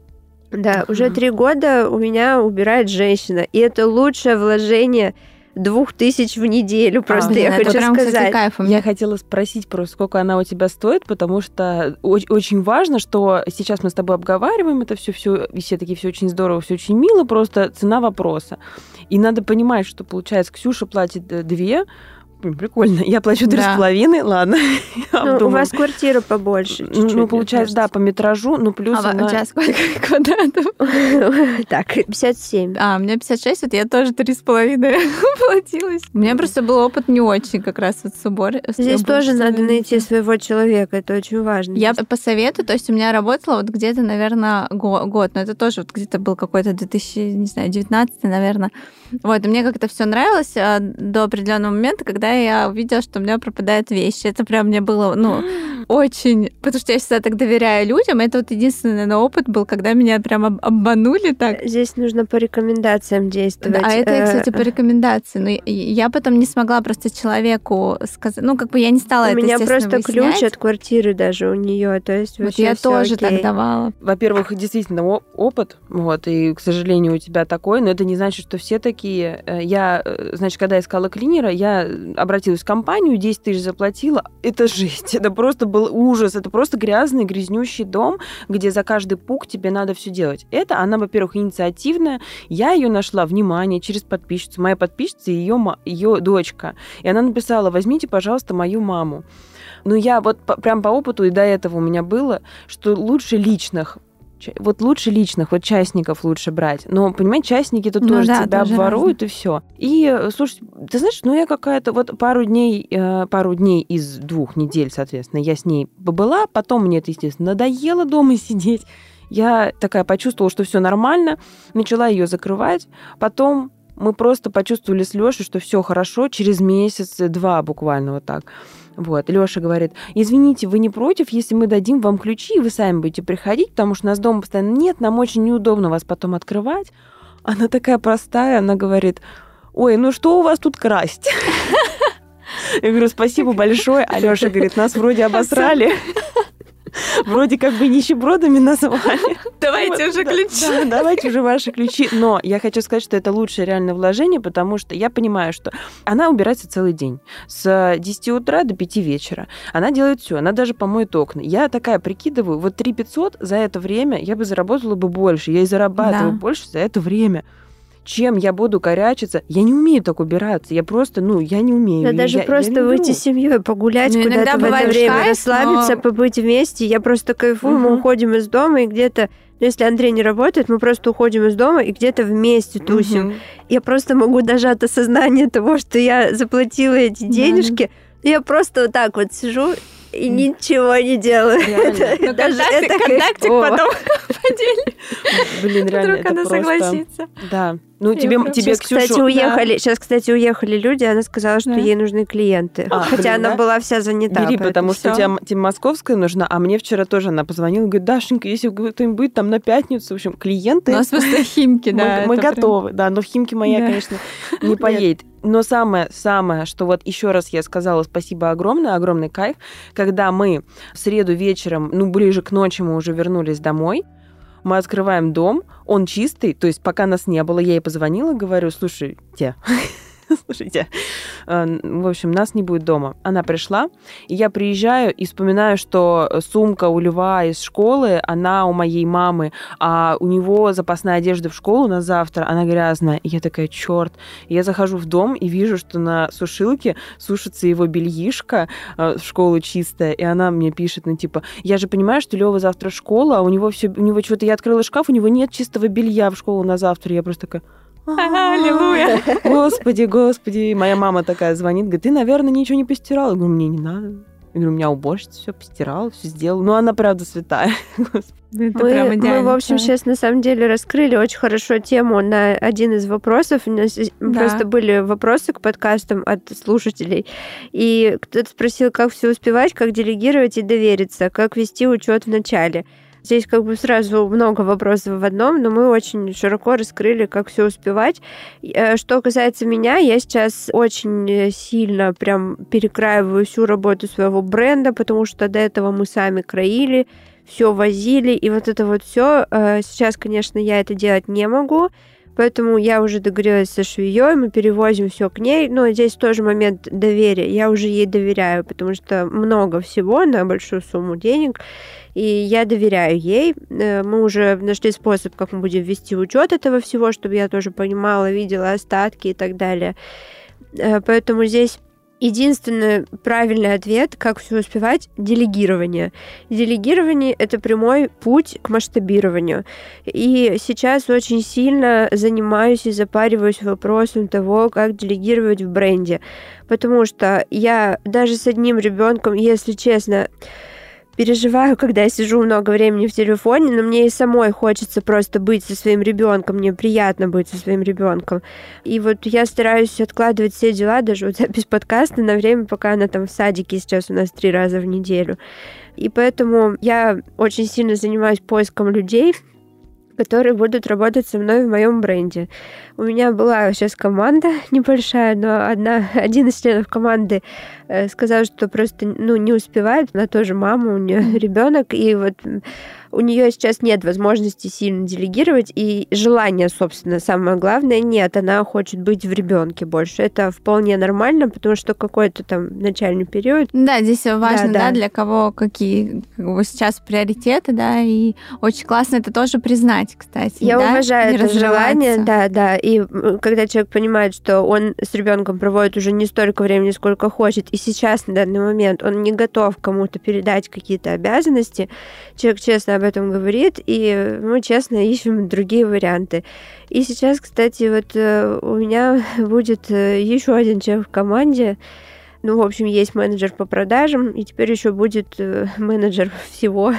Да, уже три года у меня убирает женщина. И это лучшее вложение двух тысяч в неделю. Просто а, я хочу прям, сказать. Кстати, кайф. Я хотела спросить просто, сколько она у тебя стоит, потому что очень важно, что сейчас мы с тобой обговариваем это все, все, все такие все очень здорово, все очень мило, просто цена вопроса. И надо понимать, что получается, Ксюша платит э, две, прикольно. Я плачу три с половиной, ладно. [laughs] Ну, у вас квартира побольше. Ну, получается, да, по метражу, ну, плюс А у тебя сколько [laughs] квадратов? [laughs] Так, 57. А, у меня 56, вот я тоже три с половиной платилась. У меня просто был опыт не очень как раз вот с убором. Здесь тоже надо найти своего человека, это очень важно. Я по совету, то есть у меня работала вот где-то, наверное, год, но это тоже вот где-то был какой-то 2019, наверное. Вот, и мне как-то все нравилось а, до определенного момента, когда я увидела, что у меня пропадают вещи. Это прям мне было, ну, очень... Потому что я всегда так доверяю людям. Это вот единственный, наверное, опыт был, когда меня прям обманули так. Здесь нужно по рекомендациям действовать. Да, а это, кстати, по рекомендации. Но я потом не смогла просто человеку сказать... Ну, как бы я не стала у это, У меня просто ключ от квартиры даже у нее. То есть вот я тоже окей. так давала. Во-первых, действительно опыт, вот, и, к сожалению, у тебя такой, но это не значит, что все такие. Э, я, э, значит, когда искала клинера, я обратилась в компанию, 10 тысяч заплатила. Это жесть, [laughs] это просто был ужас. Это просто грязный, грязнющий дом, где за каждый пук тебе надо все делать. Это она, во-первых, инициативная. Я ее нашла, внимание, через подписчицу. Моя подписчица и ее, ее дочка. И она написала, возьмите, пожалуйста, мою маму. Ну, я вот по, прям по опыту, и до этого у меня было, что лучше личных вот лучше личных, вот частников лучше брать. Но, понимаете, частники тут ну, тоже да, тебя тоже обворуют разные. и все. И, слушай, ты знаешь, ну я какая-то вот пару дней, э, пару дней из двух недель, соответственно, я с ней побыла, потом мне это, естественно, надоело дома [laughs] сидеть. Я такая почувствовала, что все нормально, начала ее закрывать, потом мы просто почувствовали с Лешей, что все хорошо через месяц-два буквально вот так. Вот, Леша говорит, извините, вы не против, если мы дадим вам ключи, и вы сами будете приходить, потому что у нас дома постоянно нет, нам очень неудобно вас потом открывать. Она такая простая, она говорит, ой, ну что у вас тут красть? [laughs] Я говорю, спасибо большое. А Леша говорит, нас вроде обосрали. [laughs] вроде как бы нищебродами назвали. [laughs] Давайте уже ключи. Давайте уже ваши ключи. Но я хочу сказать, что это лучшее реальное вложение, потому что я понимаю, что она убирается целый день. С 10 утра до 5 вечера. Она делает все. Она даже помоет окна. Я такая прикидываю, вот 3 500 за это время я бы заработала бы больше. Я и зарабатываю больше за это время чем я буду корячиться. Я не умею так убираться. Я просто, ну, я не умею. Да я, даже я, просто я выйти с семьей, погулять ну, куда-то в это время, кайф, расслабиться, но... побыть вместе. Я просто кайфую, угу. мы уходим из дома и где-то ну, если Андрей не работает, мы просто уходим из дома и где-то вместе тусим. Угу. Я просто могу даже от осознания того, что я заплатила эти денежки, да. я просто вот так вот сижу и ничего не делаю. [laughs] Ну, даже это контактик потом [laughs] поделим. Блин, реально, Вдруг она согласится. Да. Ну, тебе, тебе сейчас, кстати, уехали, сейчас, кстати, уехали люди, она сказала, что ей нужны клиенты. А, Хотя она была вся занята. Бери, потому что у тебя тебе московская нужна, а мне вчера тоже она позвонила, говорит, Дашенька, если кто-нибудь будет там на пятницу, в общем, клиенты... У нас просто [laughs] Химки, да. Мы готовы, да, но в Химки моя, конечно, [laughs] не поедет. Но самое-самое, что вот еще раз я сказала спасибо огромное, огромный кайф, когда мы в среду вечером, ну, ближе к ночи мы уже вернулись домой, мы открываем дом, он чистый, то есть пока нас не было, я ей позвонила, говорю, слушайте, [laughs] слушайте, э, в общем, нас не будет дома. Она пришла, и я приезжаю и вспоминаю, что сумка у Льва из школы, она у моей мамы, а у него запасная одежда в школу на завтра, она грязная. И я такая, черт. я захожу в дом и вижу, что на сушилке сушится его бельишко э, в школу чистая, и она мне пишет, ну, типа, я же понимаю, что Лева завтра школа, а у него все, у него что-то, я открыла шкаф, у него нет чистого белья в школу на завтра. Я просто такая, Аллилуйя. [laughs] Господи, господи. Моя мама такая звонит, говорит, ты, наверное, ничего не постирала. Я говорю, мне не надо. Я говорю, у меня уборщица все постирала, все сделала. Ну, она правда святая. [laughs] Это мы, мы, в общем, сейчас на самом деле раскрыли очень хорошо тему на один из вопросов. У нас да. просто были вопросы к подкастам от слушателей. И кто-то спросил, как все успевать, как делегировать и довериться, как вести учет в начале. Здесь как бы сразу много вопросов в одном, но мы очень широко раскрыли, как все успевать. Э, что касается меня, я сейчас очень сильно прям перекраиваю всю работу своего бренда, потому что до этого мы сами краили, все возили, и вот это вот все. Э, сейчас, конечно, я это делать не могу. Поэтому я уже договорилась со швеей, мы перевозим все к ней. Но здесь тоже момент доверия. Я уже ей доверяю, потому что много всего на большую сумму денег. И я доверяю ей. Э, мы уже нашли способ, как мы будем вести учет этого всего, чтобы я тоже понимала, видела остатки и так далее. Э, поэтому здесь Единственный правильный ответ, как все успевать, делегирование. Делегирование — это прямой путь к масштабированию. И сейчас очень сильно занимаюсь и запариваюсь вопросом того, как делегировать в бренде. Потому что я даже с одним ребенком, если честно, переживаю, когда я сижу много времени в телефоне, но мне и самой хочется просто быть со своим ребенком, мне приятно быть со своим ребенком. И вот я стараюсь откладывать все дела, даже вот [laughs] запись подкаста на время, пока она там в садике сейчас у нас три раза в неделю. И поэтому я очень сильно занимаюсь поиском людей, которые будут работать со мной в моем бренде. У меня была сейчас команда [laughs] небольшая, но одна, один из членов команды э, сказал, что просто ну, не успевает. Она тоже мама, у нее ребенок, и вот у нее сейчас нет возможности сильно делегировать, и желания, собственно, самое главное, нет. Она хочет быть в ребенке больше. Это вполне нормально, потому что какой-то там начальный период. Да, здесь важно, да, да. да для кого какие как бы сейчас приоритеты, да, и очень классно это тоже признать, кстати. Я да? уважаю это желание, да, да. И когда человек понимает, что он с ребенком проводит уже не столько времени, сколько хочет, и сейчас на данный момент он не готов кому-то передать какие-то обязанности, человек честно об этом говорит, и мы честно [laughs] ищем другие варианты. И сейчас, кстати, вот э, у меня [laughs] будет э, еще один человек в команде. Ну, в общем, есть менеджер по продажам, и теперь еще будет э, [laughs] менеджер всего.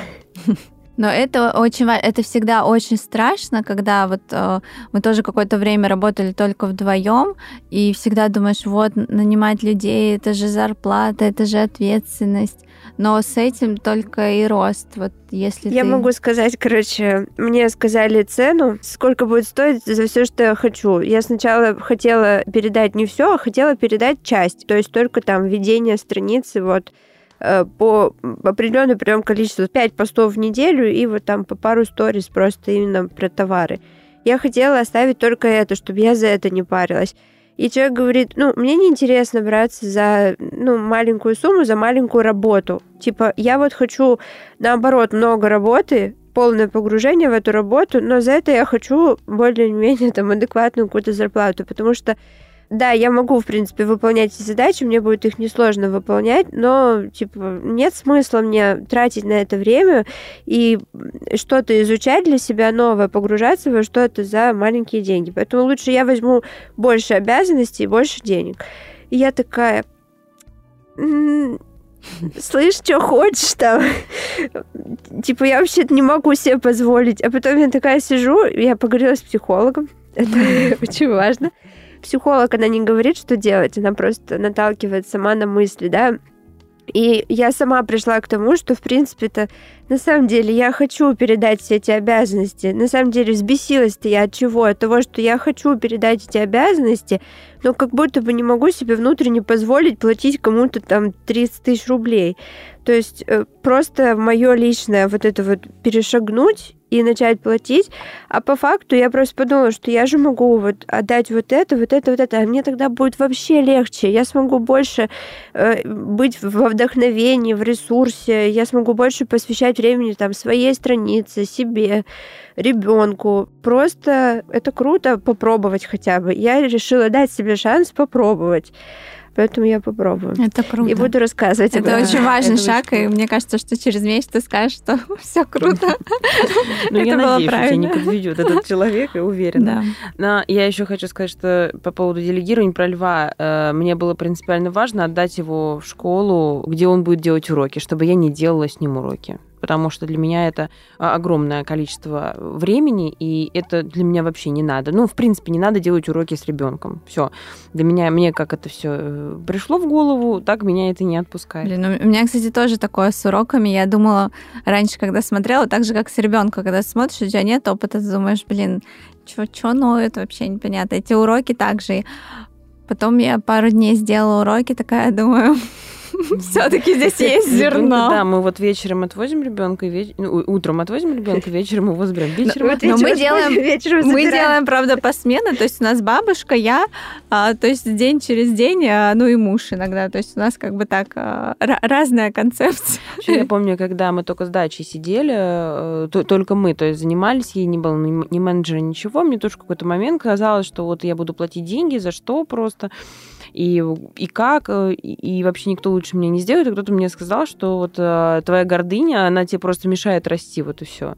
Но это очень это всегда очень страшно, когда вот э, мы тоже какое-то время работали только вдвоем, и всегда думаешь, вот нанимать людей, это же зарплата, это же ответственность. Но с этим только и рост. Вот если я ты... могу сказать, короче, мне сказали цену, сколько будет стоить за все, что я хочу. Я сначала хотела передать не все, а хотела передать часть, то есть только там введение страницы, вот по определенному прям количеству, 5 постов в неделю и вот там по пару сториз просто именно про товары. Я хотела оставить только это, чтобы я за это не парилась. И человек говорит, ну, мне неинтересно браться за ну, маленькую сумму, за маленькую работу. Типа, я вот хочу, наоборот, много работы, полное погружение в эту работу, но за это я хочу более-менее там адекватную какую-то зарплату, потому что да, я могу, в принципе, выполнять эти задачи, мне будет их несложно выполнять, но, типа, нет смысла мне тратить на это время и что-то изучать для себя новое, погружаться во что-то за маленькие деньги. Поэтому лучше я возьму больше обязанностей и больше денег. И я такая, слышь, что хочешь там? типа, я вообще-то не могу себе позволить. А потом я такая сижу, я поговорила с психологом, это очень важно. Психолог, она не говорит, что делать, она просто наталкивает сама на мысли, да, и я сама пришла к тому, что, в принципе-то, на самом деле, я хочу передать все эти обязанности. На самом деле, взбесилась-то я от чего? От того, что я хочу передать эти обязанности, но как будто бы не могу себе внутренне позволить платить кому-то там 30 тысяч рублей. То есть э, просто мое личное вот это вот перешагнуть и начать платить. А по факту я просто подумала, что я же могу вот отдать вот это, вот это, вот это, а мне тогда будет вообще легче. Я смогу больше э, быть во вдохновении, в ресурсе, я смогу больше посвящать времени там своей странице, себе, ребенку. Просто это круто попробовать хотя бы. Я решила дать себе шанс попробовать. Поэтому я попробую. Это круто. И буду рассказывать. Это очень важный шаг, и мне кажется, что через месяц ты скажешь, что [laughs] все круто. [laughs] Ну, я надеюсь, что тебя не подведет этот человек, я уверена. Но я еще хочу сказать, что по поводу делегирования про льва, э, мне было принципиально важно отдать его в школу, где он будет делать уроки, чтобы я не делала с ним уроки потому что для меня это а, огромное количество времени, и это для меня вообще не надо. Ну, в принципе, не надо делать уроки с ребенком. Все. Для меня, мне как это все э, пришло в голову, так меня это не отпускает. Блин, ну, у меня, кстати, тоже такое с уроками. Я думала раньше, когда смотрела, так же, как с ребенком, когда смотришь, у тебя нет опыта, ты думаешь, блин, что что ноет, вообще непонятно. Эти уроки также. Потом я пару дней сделала уроки, такая [laughs] думаю, [laughs] Все-таки здесь есть зерно. Да, мы вот вечером отвозим ребенка, ну, утром отвозим ребенка, вечером его забираем. Вечером Но мы делаем, мы делаем, правда, по смене. То есть у нас бабушка, я, а, то есть день через день, а, ну и муж иногда. То есть у нас как бы так а, разная концепция. Я помню, когда мы только с дачей сидели, э, только мы, то есть занимались, ей не было ни менеджера, ничего. Мне тоже в какой-то момент казалось, что вот я буду платить деньги, за что просто и, и как, э, и, вообще никто лучше меня не сделает. И кто-то мне сказал, что вот э, твоя гордыня, она тебе просто мешает расти, вот и все.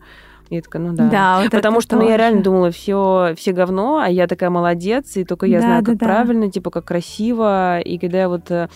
Я такая, ну да. да вот Потому что ну, я реально думала, все, все говно, а я такая молодец, и только я да, знаю, как да, правильно, да. типа, как красиво. И когда я вот, э,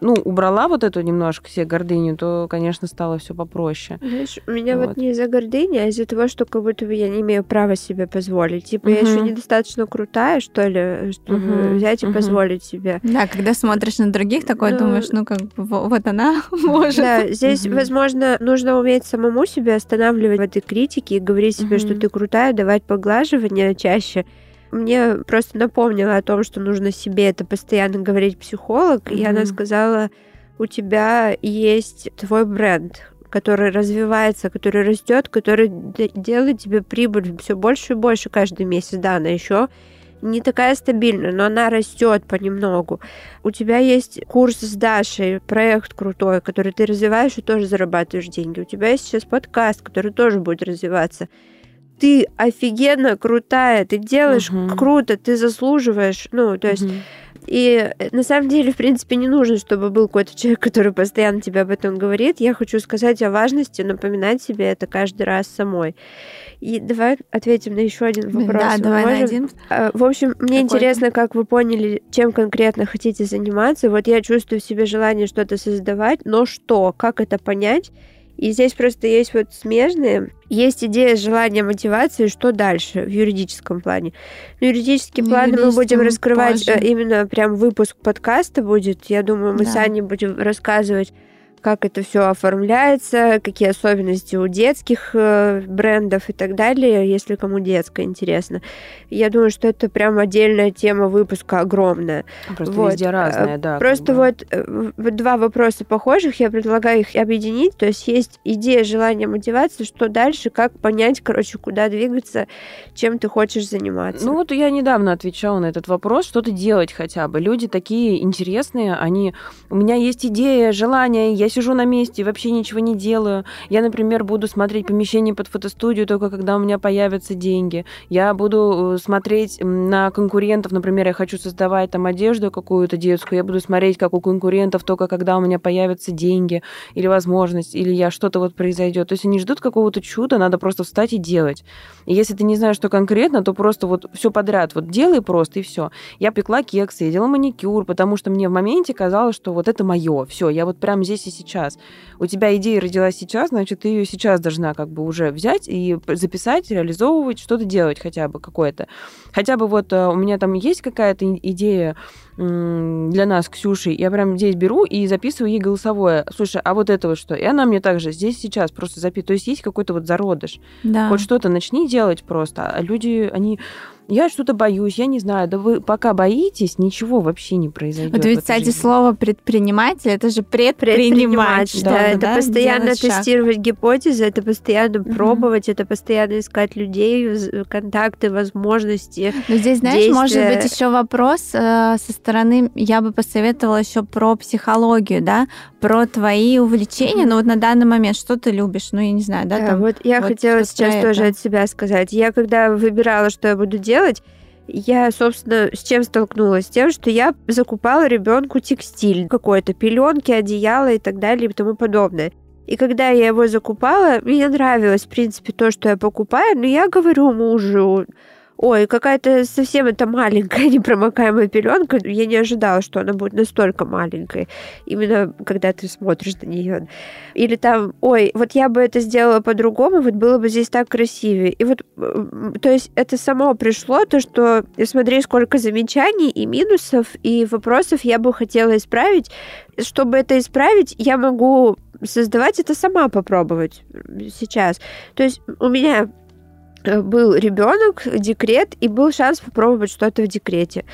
ну, убрала вот эту немножко себе гордыню, то, конечно, стало все попроще. Знаешь, у меня вот, вот не из-за гордыни, а из-за того, что как будто бы я не имею права себе позволить. Типа, угу. я еще недостаточно крутая, что ли, чтобы угу. взять и угу. позволить себе. Да, когда смотришь на других, такой ну, думаешь, ну, как бы, вот она может. Да, здесь, угу. возможно, нужно уметь самому себя останавливать в этой критике, критики и говорить себе, mm-hmm. что ты крутая, давать поглаживания чаще. Мне просто напомнила о том, что нужно себе это постоянно говорить психолог, mm-hmm. и она сказала, у тебя есть твой бренд, который развивается, который растет, который делает тебе прибыль все больше и больше каждый месяц. Да, она еще не такая стабильная, но она растет понемногу. У тебя есть курс с Дашей, проект крутой, который ты развиваешь и тоже зарабатываешь деньги. У тебя есть сейчас подкаст, который тоже будет развиваться. Ты офигенно крутая, ты делаешь угу. круто, ты заслуживаешь. Ну, то есть угу. И э, на самом деле, в принципе, не нужно, чтобы был какой-то человек, который постоянно тебе об этом говорит. Я хочу сказать о важности, напоминать себе это каждый раз самой. И давай ответим на еще один вопрос. Да, давай Можем? на один. А, в общем, мне Какой интересно, как вы поняли, чем конкретно хотите заниматься. Вот я чувствую в себе желание что-то создавать, но что, как это понять? И здесь просто есть вот смежные. Есть идея желания мотивации, что дальше в юридическом плане. В юридический план мы будем раскрывать позже. Э, именно прям выпуск подкаста будет. Я думаю, мы да. с Аней будем рассказывать как это все оформляется, какие особенности у детских э, брендов и так далее, если кому детское интересно. Я думаю, что это прям отдельная тема выпуска огромная. Просто вот. везде разная, да. Просто вот, э, вот два вопроса похожих, я предлагаю их объединить. То есть есть идея, желание, мотивация, что дальше, как понять, короче, куда двигаться, чем ты хочешь заниматься. Ну вот я недавно отвечала на этот вопрос, что-то делать хотя бы. Люди такие интересные, они... У меня есть идея, желание, я сижу на месте и вообще ничего не делаю. Я, например, буду смотреть помещение под фотостудию только когда у меня появятся деньги. Я буду э, смотреть на конкурентов, например, я хочу создавать там одежду какую-то детскую, я буду смотреть, как у конкурентов только когда у меня появятся деньги или возможность, или я что-то вот произойдет. То есть они ждут какого-то чуда, надо просто встать и делать. И если ты не знаешь, что конкретно, то просто вот все подряд вот делай просто и все. Я пекла кексы, я делала маникюр, потому что мне в моменте казалось, что вот это мое, все, я вот прямо здесь и сейчас. У тебя идея родилась сейчас, значит, ты ее сейчас должна как бы уже взять и записать, реализовывать, что-то делать хотя бы какое-то. Хотя бы вот э, у меня там есть какая-то идея для нас, Ксюшей, я прям здесь беру и записываю ей голосовое. Слушай, а вот это вот что? И она мне также здесь сейчас просто записывает. То есть есть какой-то вот зародыш. Да. Хоть что-то начни делать просто. А люди, они я что-то боюсь, я не знаю. Да вы пока боитесь, ничего вообще не произойдет. Вот ведь, кстати, жизни. слово предприниматель это же предприниматель. Да, да, это да, постоянно тестировать шаг. гипотезы, это постоянно mm-hmm. пробовать, это постоянно искать людей, контакты, возможности. Но здесь, знаешь, действия. может быть еще вопрос э, со стороны, я бы посоветовала еще про психологию, да, про твои увлечения, mm-hmm. ну вот на данный момент, что ты любишь, ну я не знаю, да? да там, вот я вот хотела сейчас тоже от себя сказать. Я когда выбирала, что я буду делать, я, собственно, с чем столкнулась? С тем, что я закупала ребенку текстиль, какой-то пеленки, одеяло и так далее и тому подобное. И когда я его закупала, мне нравилось, в принципе, то, что я покупаю, но я говорю мужу, ой, какая-то совсем это маленькая [laughs] непромокаемая пеленка. Я не ожидала, что она будет настолько маленькой. Именно когда ты смотришь на нее. Или там, ой, вот я бы это сделала по-другому, вот было бы здесь так красивее. И вот, то есть это само пришло, то, что смотри, сколько замечаний и минусов, и вопросов я бы хотела исправить. Чтобы это исправить, я могу создавать это сама попробовать сейчас. То есть у меня был ребенок, декрет, и был шанс попробовать что-то в декрете.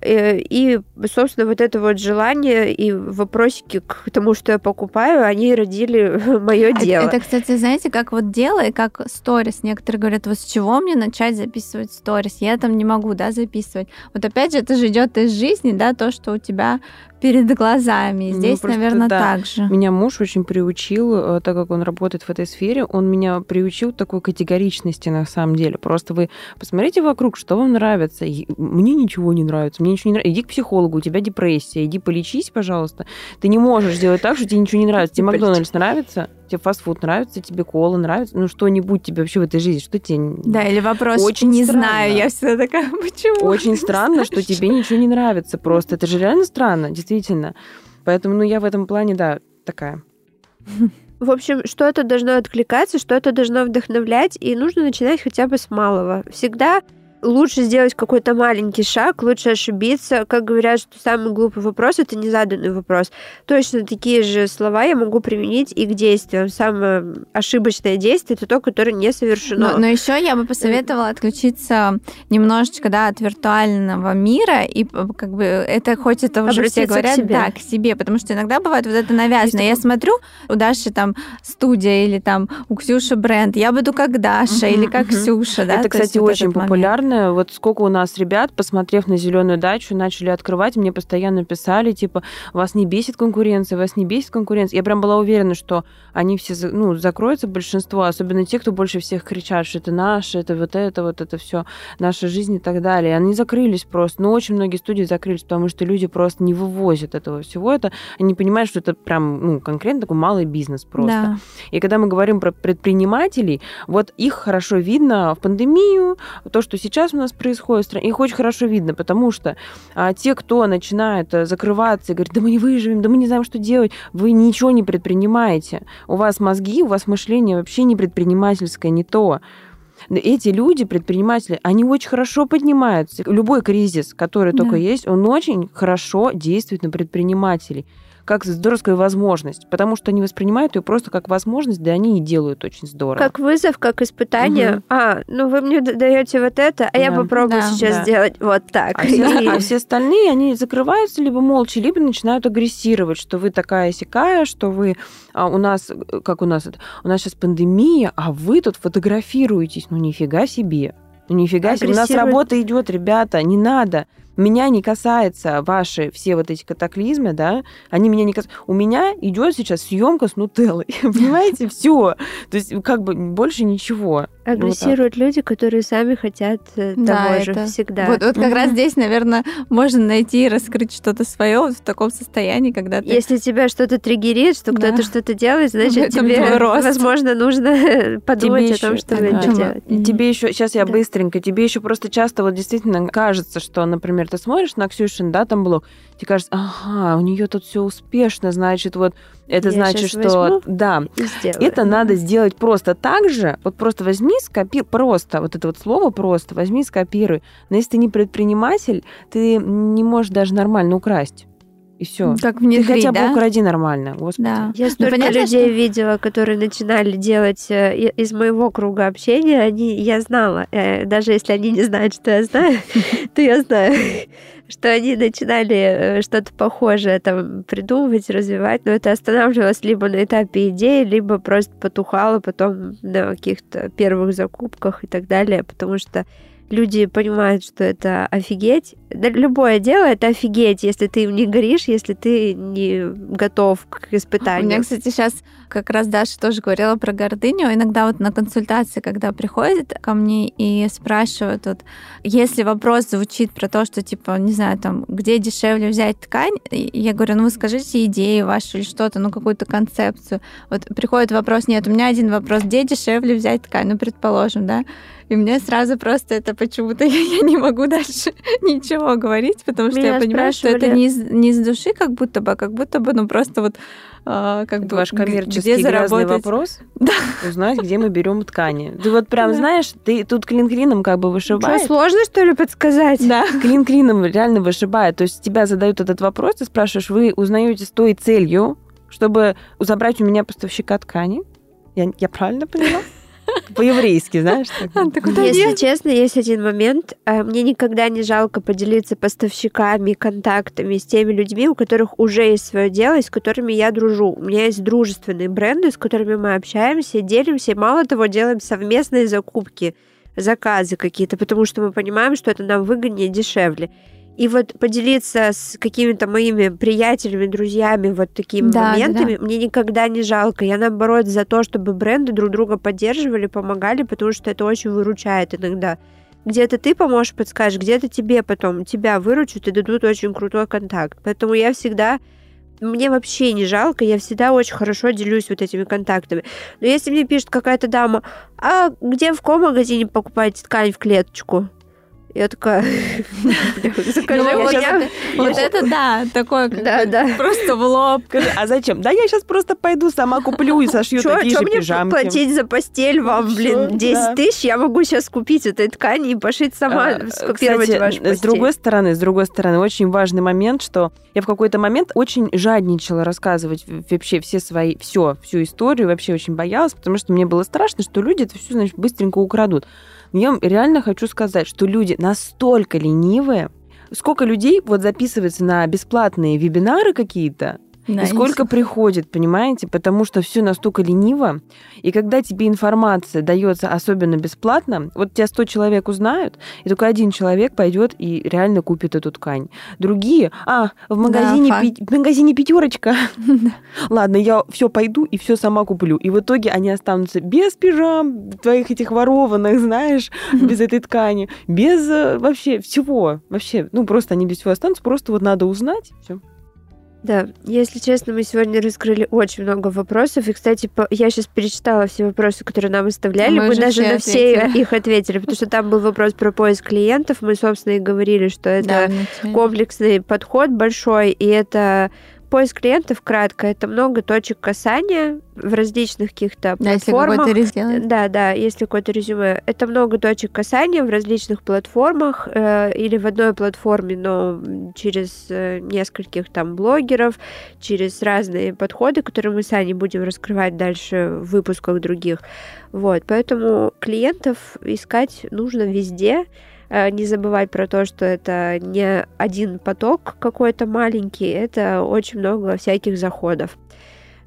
Э, и, собственно, вот это вот желание и вопросики к тому, что я покупаю, они родили [laughs] мое дело. Это, кстати, знаете, как вот дело и как сторис. Некоторые говорят, вот с чего мне начать записывать сторис? Я там не могу, да, записывать. Вот опять же, это же идет из жизни, да, то, что у тебя перед глазами. Ну, здесь, ну, наверное, да. так же. Меня муж очень приучил, э, так как он работает в этой сфере, он меня приучил такой категоричности на самом деле. Просто вы посмотрите вокруг, что вам нравится. Мне ничего не нравится мне ничего не нравится. Иди к психологу, у тебя депрессия, иди полечись, пожалуйста. Ты не можешь сделать так, что тебе ничего не нравится. Тебе Макдональдс нравится, тебе фастфуд нравится, тебе кола нравится, ну что-нибудь тебе вообще в этой жизни, что тебе... Да, или вопрос, очень не странно. знаю, я всегда такая, почему? Очень странно, что тебе ничего не нравится просто. Это же реально странно, действительно. Поэтому, ну, я в этом плане, да, такая. В общем, что-то должно откликаться, что-то должно вдохновлять, и нужно начинать хотя бы с малого. Всегда лучше сделать какой-то маленький шаг, лучше ошибиться. Как говорят, что самый глупый вопрос это незаданный вопрос. Точно такие же слова я могу применить и к действиям. Самое ошибочное действие это то, которое не совершено. Но, но еще я бы посоветовала отключиться немножечко да, от виртуального мира, и как бы это хоть это уже Обратиться все говорят, к себе. да, к себе, потому что иногда бывает вот это навязано. Я смотрю, у Даши там студия или там у Ксюши бренд, я буду как Даша или как Ксюша. Да? Это, кстати, очень популярно реально, вот сколько у нас ребят, посмотрев на зеленую дачу, начали открывать, мне постоянно писали, типа, вас не бесит конкуренция, вас не бесит конкуренция. Я прям была уверена, что они все, ну, закроются, большинство, особенно те, кто больше всех кричат, что это наше, это вот это, вот это все, наша жизнь и так далее. Они закрылись просто. Но очень многие студии закрылись, потому что люди просто не вывозят этого всего. Это, они понимают, что это прям, ну, конкретно такой малый бизнес просто. Да. И когда мы говорим про предпринимателей, вот их хорошо видно в пандемию, то, что сейчас сейчас у нас происходит, их очень хорошо видно, потому что а, те, кто начинает э, закрываться и говорит, да мы не выживем, да мы не знаем, что делать, вы ничего не предпринимаете. У вас мозги, у вас мышление вообще не предпринимательское, не то эти люди, предприниматели, они очень хорошо поднимаются. Любой кризис, который mm. только есть, он очень хорошо действует на предпринимателей как здоровскую возможность, потому что они воспринимают ее просто как возможность, да они и делают очень здорово. Как вызов, как испытание. Мгм. А, ну вы мне даете вот это, а я Да. попробую Да. сейчас Да. сделать вот так. А все, И- а все остальные, они закрываются либо молча, либо начинают агрессировать, что вы такая сякая, что вы а, у нас, э, как у нас это, у нас сейчас пандемия, а вы тут фотографируетесь. Ну нифига себе. Ну нифига себе. У нас работа идет, ребята, не надо. Меня не касается ваши все вот эти катаклизмы, да, они меня не касаются. У меня идет сейчас съемка с нутеллой, [laughs] понимаете, [laughs] все. То есть как бы больше ничего. Агрессируют люди, которые сами хотят э, Да, того же это- всегда. Вот, вот как раз здесь, наверное, можно найти и раскрыть что-то свое вот в таком состоянии, когда ты... Если тебя что-то триггерит, что Да. кто-то что-то делает, значит, тебе, возможно, нужно [laughs] подумать о том, что да. делать. Тебе еще, сейчас я Да. быстренько, тебе еще просто часто вот действительно кажется, что, например, ты смотришь на Ксюшин, да, там блог, тебе кажется, ага, у нее тут все успешно, значит, вот это Я значит, что да, это надо сделать просто так же, вот просто возьми, скопируй, просто, вот это вот слово просто, возьми, скопируй. Но если ты не предприниматель, ты не можешь даже нормально украсть. И все. Как Ты внедрить, хотя бы да? укради нормально, господи. Да. Я столько понятно, людей что- видела, которые начинали делать э, из моего круга общения, они, я знала, э, даже если они не знают, что я знаю, [laughs] то я знаю, [laughs] что они начинали э, что-то похожее там придумывать, развивать, но это останавливалось либо на этапе идеи, либо просто потухало потом на каких-то первых закупках и так далее, потому что люди понимают, что это офигеть. Любое дело это офигеть, если ты им не горишь, если ты не готов к У меня, испытанию. кстати, сейчас как раз Даша тоже говорила про гордыню. Иногда вот на консультации, когда приходят ко мне и спрашивают, вот, если вопрос звучит про то, что, типа, не знаю, там, где дешевле взять ткань, я говорю, ну вы скажите идею вашу или что-то, ну какую-то концепцию. Вот приходит вопрос, нет, у меня один вопрос, где дешевле взять ткань, ну предположим, да, и мне сразу просто это почему-то я, [laughs] я не могу дальше [laughs] ничего говорить, потому что Меня я понимаю, что это спрашивали- не из, не из души, как будто бы, а как будто бы, ну просто вот а, как Это бы ваш коммерческий где заработать. вопрос. [laughs] Да. Узнать, где мы берем ткани. Ты вот прям Да. знаешь, ты тут клин клином как бы Что, вышибаешь. сложно, что ли, подсказать? Да. Клин клином реально вышибает. То есть тебя задают этот вопрос, ты спрашиваешь, вы узнаете с той целью, чтобы забрать у меня поставщика ткани? Я, я правильно поняла? По-еврейски, знаешь? так. А, Если честно, есть один момент. э, Мне никогда не жалко поделиться поставщиками, контактами с теми людьми, у которых уже есть свое дело и с которыми я дружу. У меня есть дружественные бренды, с которыми мы общаемся, делимся, и мало того, делаем совместные закупки, заказы какие-то, потому что мы понимаем, что это нам выгоднее, дешевле. И вот поделиться с какими-то моими приятелями, друзьями вот такими Да, да, моментами мне никогда не жалко. Я наоборот за то, чтобы бренды друг друга поддерживали, помогали, потому что это очень выручает иногда. Где-то ты поможешь, подскажешь, где-то тебе потом тебя выручат и дадут очень крутой контакт. Поэтому я всегда мне вообще не жалко, я всегда очень хорошо делюсь вот этими контактами. Но если мне пишет какая-то дама, а где в каком магазине покупаете ткань в клеточку? Я такая, [laughs] закажи Ну, у вот меня. это- Вот это да, такое просто в лоб. А зачем? Да я сейчас просто пойду сама куплю и сошью такие же мне пижамки. платить за постель вам, Всё, блин, 10 да. тысяч? Я могу сейчас купить этой ткани и пошить сама, А, скопировать вашу постель. С другой стороны, с другой стороны, очень важный момент, что я в какой-то момент очень жадничала рассказывать вообще все свои, все, всю историю, вообще очень боялась, потому что мне было страшно, что люди это все, значит, быстренько украдут. Я реально хочу сказать, что люди настолько ленивые, сколько людей вот записывается на бесплатные вебинары какие-то, Да, и сколько приходит, понимаете? Потому что все настолько лениво. И когда тебе информация дается особенно бесплатно, вот тебя 100 человек узнают, и только один человек пойдет и реально купит эту ткань. Другие, а, в магазине, факт. пи- в магазине пятерочка. [laughs] [laughs] Ладно, я все пойду и все сама куплю. И в итоге они останутся без пижам, твоих этих ворованных, знаешь, [laughs] без этой ткани, без э, вообще всего. Вообще, ну просто они без всего останутся, просто вот надо узнать. Все. Да, если честно, мы сегодня раскрыли очень много вопросов. И, кстати, по- я сейчас перечитала все вопросы, которые нам оставляли. Мы Мы, даже все на все ответили. [laughs] их ответили, потому что там был вопрос про поиск клиентов. Мы, собственно, и говорили, что это Да, комплексный подход большой, и это поиск клиентов кратко. Это много точек касания в различных каких-то Да, если платформах. какой-то результат. Да, да, если какое-то резюме. Это много точек касания в различных платформах э, или в одной платформе, но через э, нескольких там блогеров, через разные подходы, которые мы сами будем раскрывать дальше в выпусках других. Вот, поэтому клиентов искать нужно везде. Э, Не забывать про то, что это не один поток какой-то маленький, это очень много всяких заходов.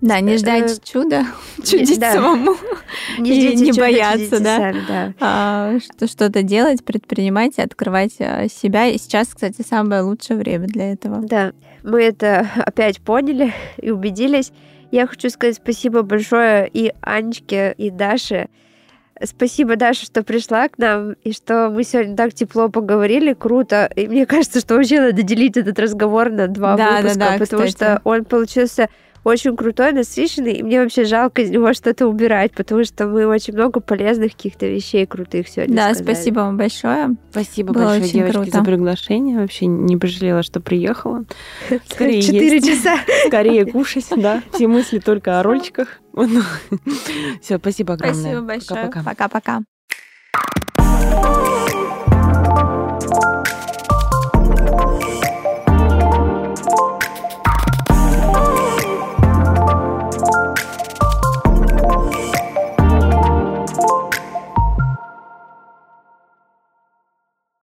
Да, не Э, ждать чуда, чудить да. самому, [laughs] Не, ждите не чуда, бояться, да. сами, да. а, что что-то делать, предпринимать и открывать себя. И сейчас, кстати, самое лучшее время для этого. Да, мы это [laughs] опять поняли и убедились. Я хочу сказать спасибо большое и Анечке, и Даше. Спасибо, Даша, что пришла к нам, и что мы сегодня так тепло поговорили, круто. И мне [laughs] кажется, что вообще надо делить этот разговор на два Да, да, выпуска, да, потому кстати. что он получился очень крутой, насыщенный, и мне вообще жалко из него что-то убирать, потому что мы очень много полезных каких-то вещей крутых сегодня Да, сказали. спасибо вам большое. Спасибо Было большое, очень девочки, круто. за приглашение. Вообще не пожалела, что приехала. [laughs] Скорее Четыре часа. Скорее кушать, да. Все мысли только о рольчиках. [laughs] Все, спасибо огромное. Спасибо большое. Пока-пока. Пока-пока.